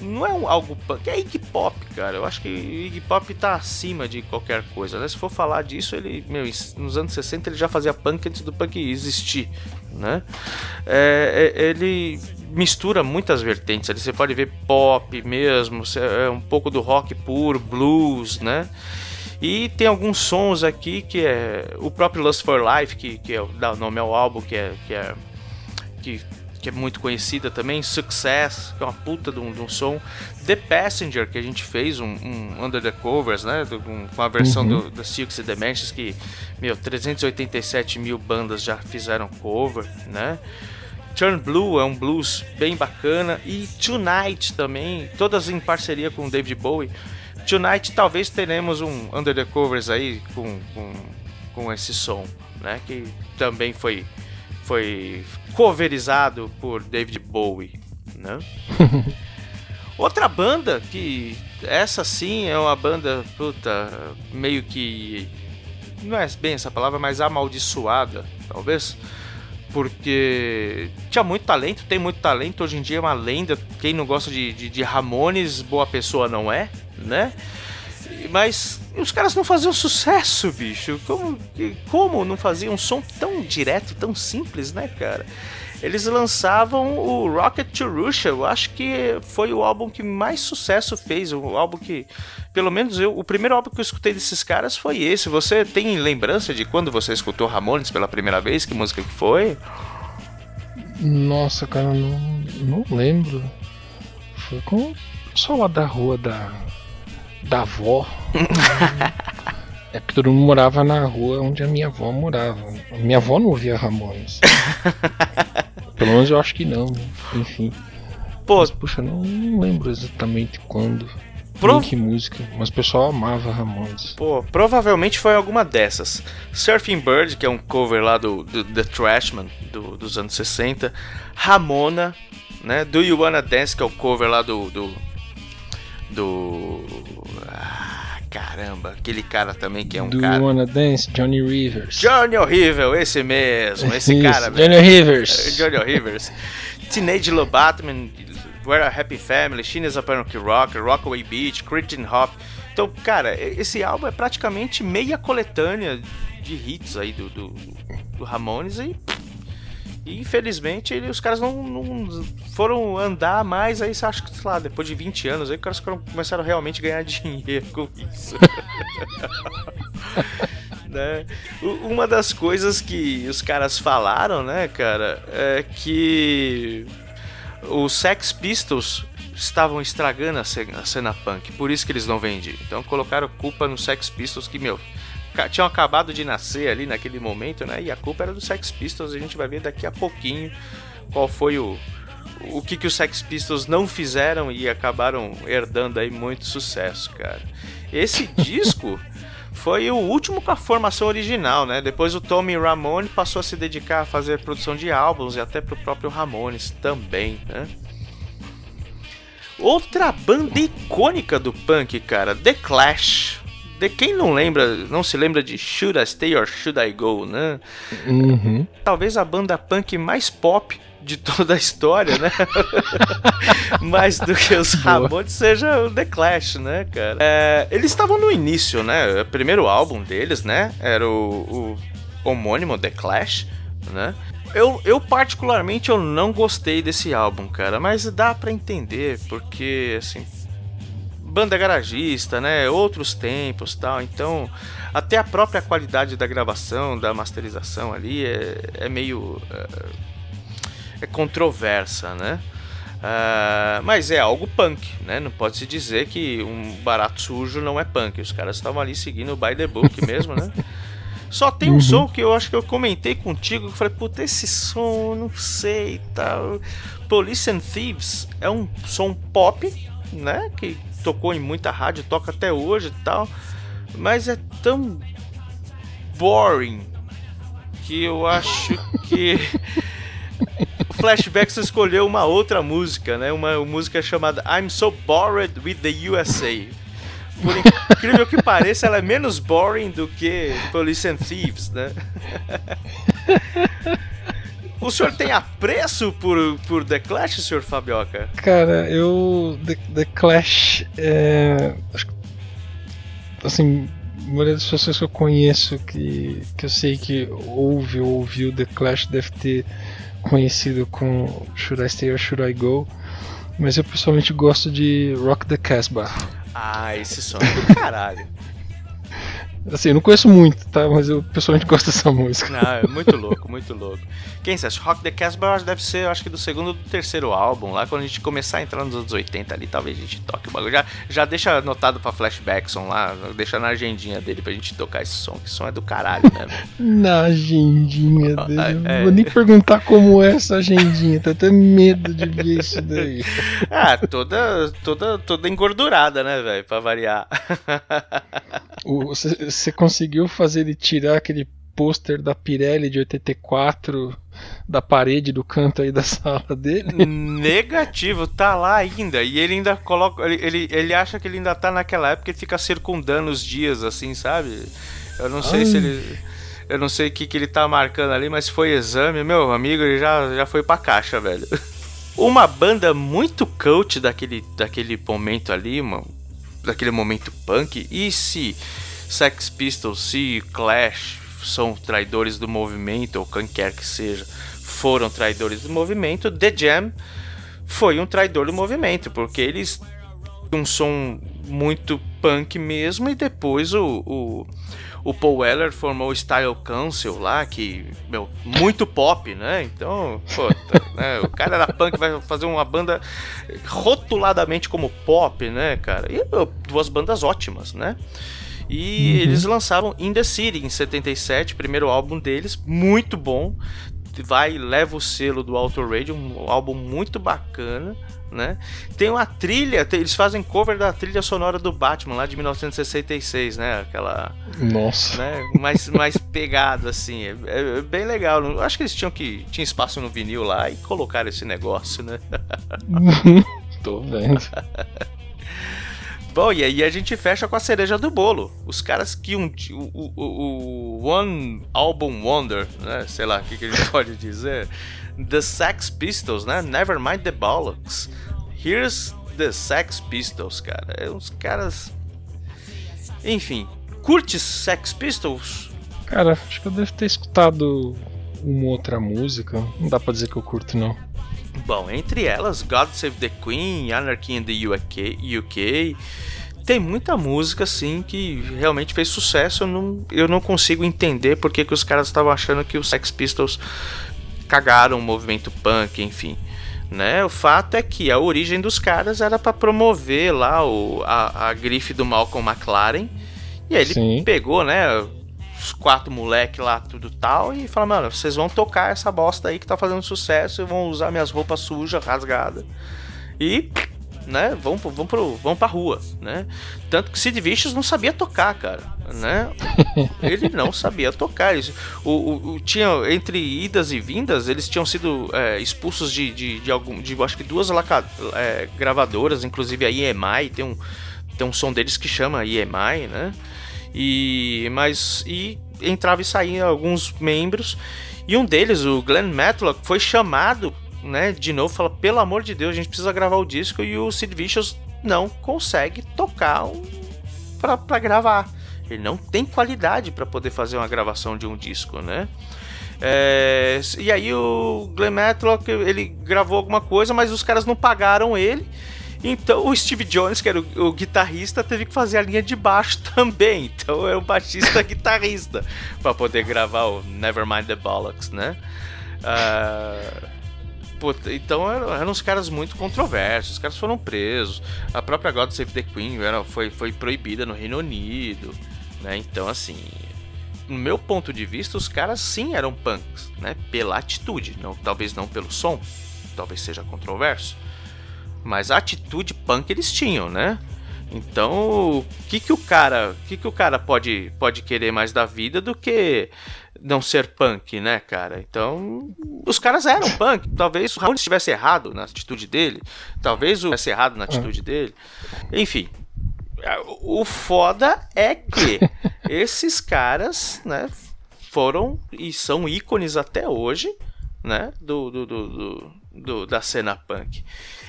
não é um, algo punk, é Iggy Pop, cara. Eu acho que Iggy Pop tá acima de qualquer coisa, né? Se for falar disso, ele, meu, nos anos 60 ele já fazia punk antes do punk existir, né? É, é- ele mistura muitas vertentes ali. Você pode ver pop mesmo, é um pouco do rock puro, blues, né? E tem alguns sons aqui que é o próprio Lust for Life, que, que é, dá o nome ao álbum, que é, que é, que, que é muito conhecida também. Success, que é uma puta de um, de um som. The Passenger, que a gente fez, um, um Under the Covers, né? do- com a versão do, do Silks and Dimensions, que, meu, 387 mil bandas já fizeram cover, né? Turn Blue é um blues bem bacana. E Tonight também, todas em parceria com o David Bowie. Tonight talvez teremos um Under the Covers aí com, com, com esse som, né? Que também foi, foi coverizado por David Bowie, né? Outra banda que essa sim é uma banda puta meio que não é bem essa palavra, mas amaldiçoada, talvez, porque tinha muito talento, tem muito talento, hoje em dia é uma lenda. Quem não gosta de, de, de Ramones, boa pessoa não é, né? Mas os caras não faziam sucesso, bicho. Como, como não faziam um som tão direto, tão simples, né, cara? Eles lançavam o Rocket to Russia. Eu acho que foi o álbum que mais sucesso fez. O álbum que, pelo menos eu, o primeiro álbum que eu escutei desses caras foi esse. Você tem lembrança de quando você escutou Ramones pela primeira vez? Que música que foi? Nossa, cara, não, não lembro. Foi com pessoal lá da rua da, da avó. é porque todo mundo morava na rua onde a minha avó morava. A minha avó não ouvia Ramones. Pelo menos eu acho que não. Enfim. Pô, Mas, puxa, não, não lembro exatamente quando. Pro- que música. Mas o pessoal amava Ramones. Pô, provavelmente foi alguma dessas. Surfing Bird, que é um cover lá do, do The Trashman, do- dos anos 60. Ramona, né? Do You Wanna Dance, que é o cover lá do. Do. Do ah, caramba, aquele cara também que é um Do cara. You Wanna Dance, Johnny Rivers. Johnny Horrível, esse mesmo, esse Isso, cara mesmo. Johnny Rivers. Johnny Rivers. Teenage Lobatman, We're a Happy Family, Sheena's a Punk Rock, Rockaway Beach, Christian Hop. Então, cara, esse álbum é praticamente meia coletânea de hits aí do, do, do Ramones e E infelizmente ele- os caras não, não foram andar mais aí, acha que, sei lá, depois de 20 anos, aí os caras começaram a realmente ganhar dinheiro com isso. né? Uma das coisas que os caras falaram, né, cara, é que os Sex Pistols estavam estragando a ce- a cena punk, por isso que eles não vendiam. Então colocaram culpa nos Sex Pistols que, meu, tinham acabado de nascer ali naquele momento, né? E a culpa era dos Sex Pistols, a gente vai ver daqui a pouquinho qual foi o o que que os Sex Pistols não fizeram e acabaram herdando aí muito sucesso, cara. Esse disco foi o último com a formação original, né? Depois o Tommy Ramone passou a se dedicar a fazer produção de álbuns e até pro próprio Ramones também, né? Outra banda icônica do punk, cara, The Clash. De quem não lembra, não se lembra de Should I Stay or Should I Go, né? Uhum. Talvez a banda punk mais pop de toda a história, né? mais do que os. Ramones seja o The Clash, né, cara? É, eles estavam no início, né? O primeiro álbum deles, né? Era o, o homônimo The Clash, né? Eu, eu particularmente eu não gostei desse álbum, cara, mas dá pra entender porque assim, banda garagista, né? Outros tempos, tal. Então, até a própria qualidade da gravação, da masterização ali é, é meio é, é controversa, né? Ah, mas é algo punk, né? Não pode se dizer que um barato sujo não é punk. Os caras estavam ali seguindo o by the book mesmo, né? Só tem um som que eu acho que eu comentei contigo, que eu falei, puta, esse som, não sei e tal. Police and Thieves é um som pop, né? Que tocou em muita rádio, toca até hoje e tal. Mas é tão boring que eu acho que o Flashbacks escolheu uma outra música, né? Uma música chamada I'm So Bored with the USA. Por incrível que pareça, ela é menos boring do que Police and Thieves, né? O senhor tem apreço por, por The Clash, senhor Fabioca? Cara, eu. The, The Clash. É. Assim, a maioria das pessoas que eu conheço que, que eu sei que ouve ou ouviu The Clash deve ter conhecido com Should I Stay or Should I Go. Mas eu pessoalmente gosto de Rock the Casbah. Ah, esse som é do caralho. Assim, eu não conheço muito, tá? Mas eu pessoalmente gosto dessa música. Não, é muito louco, muito louco. Quem sabe? Rock the Casbah deve ser, acho que do segundo ou do terceiro álbum, lá quando a gente começar a entrar nos anos 80 ali, talvez a gente toque o bagulho. Já, já deixa anotado pra Flashbackson lá, deixa na agendinha dele pra gente tocar esse som, que som é do caralho mesmo. Na agendinha dele. é. Eu Vou nem perguntar como é essa agendinha, tô até medo de ver isso daí. Ah, toda, toda, toda engordurada, né, velho, pra variar. Você conseguiu fazer ele tirar aquele pôster da Pirelli de 84 da parede do canto aí da sala dele? Negativo, tá lá ainda. E ele ainda coloca. Ele, ele, ele acha que ele ainda tá naquela época e fica circundando os dias, assim, sabe? Eu não sei Ai. se ele. Eu não sei o que, que ele tá marcando ali, mas foi exame. Meu amigo, ele já, já foi pra caixa, velho. Uma banda muito coach daquele, daquele momento ali, mano. Daquele momento punk. E se Sex Pistols, se Clash são traidores do movimento, ou quem quer que seja, foram traidores do movimento, The Jam foi um traidor do movimento, porque eles um som muito punk mesmo e depois o, o, o Paul Weller formou o Style Council lá, que, meu, muito pop, né? Então, puta, né? O cara era punk, vai fazer uma banda rotuladamente como pop, né, cara? E ó, duas bandas ótimas, né? E eles lançaram In The City em 77, primeiro álbum deles, muito bom. Vai, leva o selo do Auto Radio, um álbum muito bacana, né? Tem uma trilha, eles fazem cover da trilha sonora do Batman lá de 1966, né? Aquela, Nossa. né? Mais, mais pegado assim, é, é bem legal. Eu Acho que eles tinham que tinha espaço no vinil lá e colocaram esse negócio, né? Tô vendo. Bom, e aí a gente fecha com a cereja do bolo. Os caras que um o, o, o One Album Wonder, né? Sei lá o que, que a gente pode dizer. The Sex Pistols, né? Nevermind the Bollocks. Here's the Sex Pistols, cara. É uns caras. Enfim, curte Sex Pistols? Cara, acho que eu devo ter escutado uma outra música. Não dá pra dizer que eu curto, não. Bom, entre elas, God Save the Queen, Anarchy in the UK, UK tem muita música assim que realmente fez sucesso. Eu não, eu não consigo entender porque que os caras estavam achando que os Sex Pistols cagaram o movimento punk, enfim. Né? O fato é que a origem dos caras era para promover lá o, a, a grife do Malcolm McLaren. E aí ele Sim. pegou, né, os quatro moleque lá, tudo tal, e falou, mano, vocês vão tocar essa bosta aí que tá fazendo sucesso e vão usar minhas roupas sujas, rasgadas. E, né, vão, pro- vão, pro, vão pra rua, né? Tanto que Sid Vicious não sabia tocar, cara, né? Ele não sabia tocar. Isso- O, o, o- tinha, entre idas e vindas, eles tinham sido é, expulsos de, de, de algum. De, acho que duas laca- é, gravadoras, inclusive a EMI, tem um, tem um som deles que chama EMI, né? E. Mas. E entrava e saía alguns membros. E um deles, o Glenn Matlock, foi chamado, né, de novo, fala, pelo amor de Deus, a gente precisa gravar o disco e o Sid Vicious não consegue tocar um, pra gravar. Ele não tem qualidade para poder fazer uma gravação de um disco, né? É, e aí o Glenn Matlock, ele gravou alguma coisa, mas os caras não pagaram ele. Então o Steve Jones, que era o, o guitarrista, teve que fazer a linha de baixo também. Então é o baixista guitarrista para poder gravar o Nevermind the Bollocks, né? Puta, então eram, eram uns caras muito controversos, os caras foram presos. A própria God Save the Queen era, foi, foi proibida no Reino Unido, né? Então assim, no meu ponto de vista, os caras sim eram punks, né? Pela atitude, não, talvez não pelo som, talvez seja controverso, mas a atitude punk eles tinham, né? Então, o que que o cara, que que o cara pode pode querer mais da vida do que não ser punk, né, cara? Então, os caras eram punk. Talvez o Raul estivesse errado na atitude dele, talvez o estivesse errado na atitude dele. Enfim, o foda é que esses caras, né, foram e são ícones até hoje, né, do, do, do, do- do- da cena punk.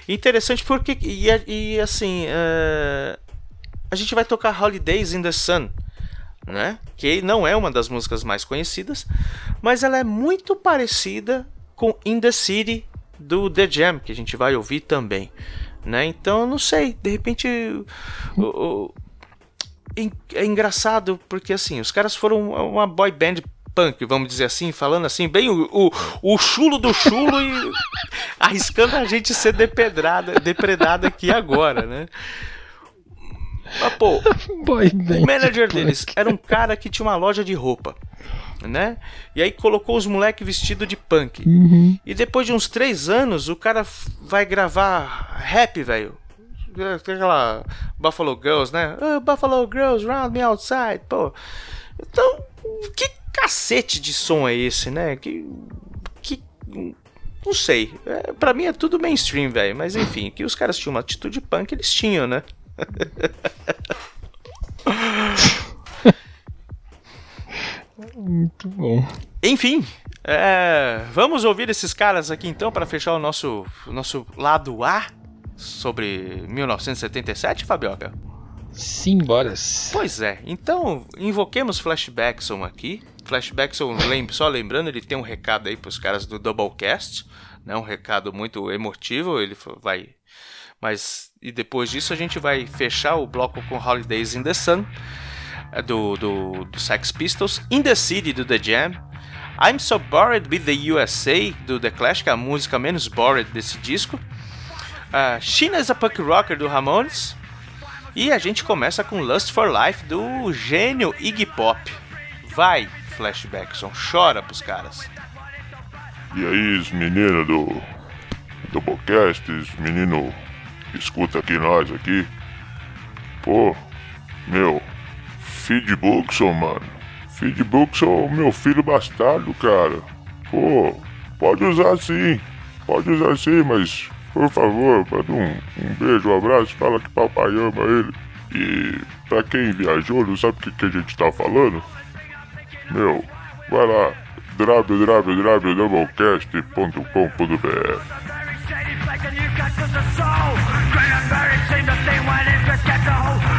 Interessante porque, e, e assim, é, a gente vai tocar Holidays in the Sun, né, que não é uma das músicas mais conhecidas, mas ela é muito parecida com In the City do The Jam, que a gente vai ouvir também. Né? Então, não sei, de repente o- o- é engraçado porque assim, os caras foram uma boy band punk, vamos dizer assim, falando assim, bem o, o, o chulo do chulo e arriscando a gente ser depedrada, depredada aqui agora, né? Mas, pô, Boy o manager punk. deles era um cara que tinha uma loja de roupa, né? E aí colocou os moleques vestidos de punk. Uhum. E depois de uns três anos, o cara vai gravar rap, velho. Aquela Buffalo Girls, né? "Oh, Buffalo Girls, round me outside, pô. Então, que cacete de som é esse, né? Que. que não sei. É, pra mim é tudo mainstream, velho. Mas enfim, que os caras tinham uma atitude punk, eles tinham, né? Muito bom. Enfim, é, vamos ouvir esses caras aqui então para fechar o nosso, nosso lado A sobre 1977, Fabioca? Simbora. Pois é, então invoquemos Flashbackson aqui. Flashbackson, lem- só lembrando, ele tem um recado aí pros caras do Doublecast, né? Um recado muito emotivo, ele vai... Mas, e depois disso a gente vai fechar o bloco com Holidays in the Sun, é, do, do, do Sex Pistols, In the City, do The Jam, I'm So Bored with the USA, do The Clash, que é a música menos bored desse disco, uh, China is a Punk Rocker, do Ramones, e a gente começa com Lust for Life do gênio Iggy Pop. Vai, Flashbackson, chora pros caras. E aí, os meninos do Doublecast, os meninos que escuta aqui nós aqui. Pô, meu, Feed Buxon, mano. Feed Buxon, meu filho bastardo, cara. Pô, pode usar sim. Pode usar sim, mas por favor, manda um, um beijo, um abraço, fala que papai ama ele. E pra quem viajou, não sabe o que, que a gente tá falando? Meu, vai lá, www.doublecast.com.br and you got to the soul. Interest gets a hold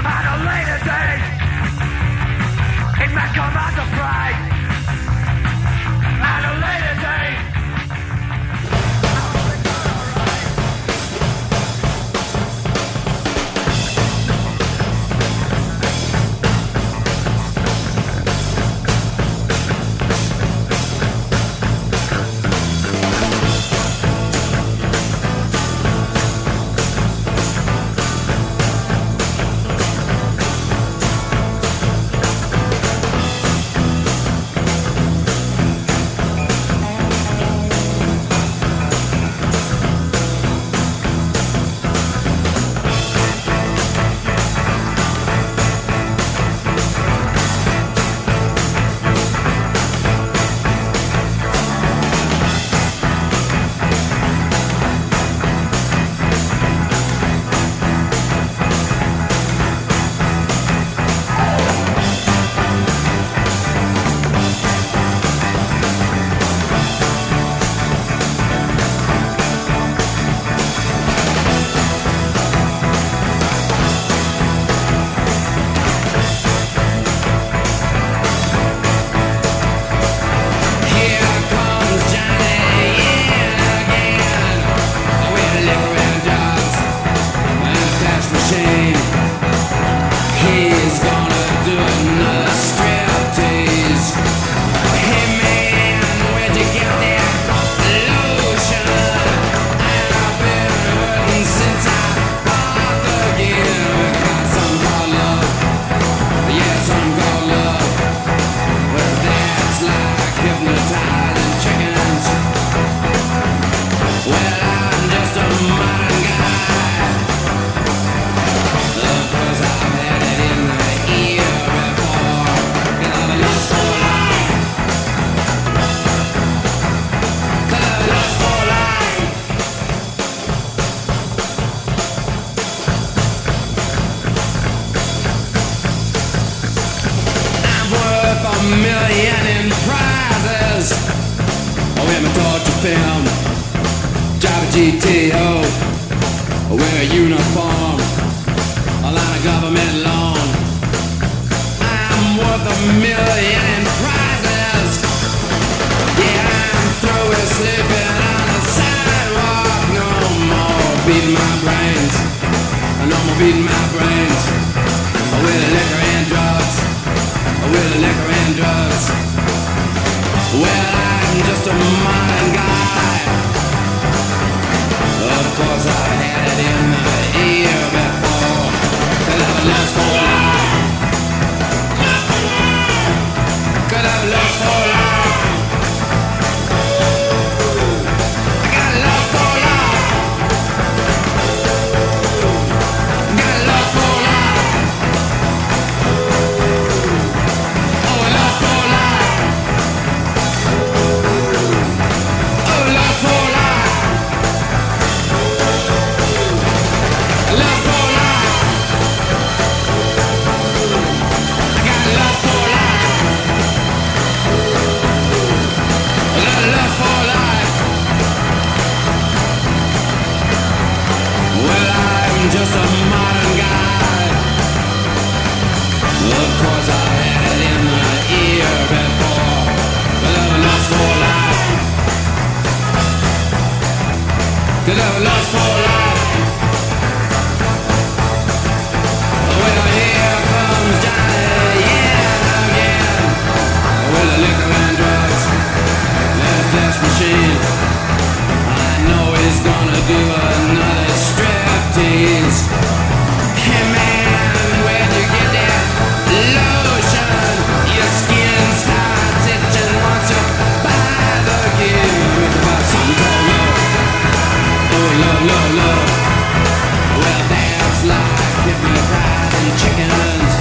chickens.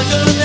Rocker now.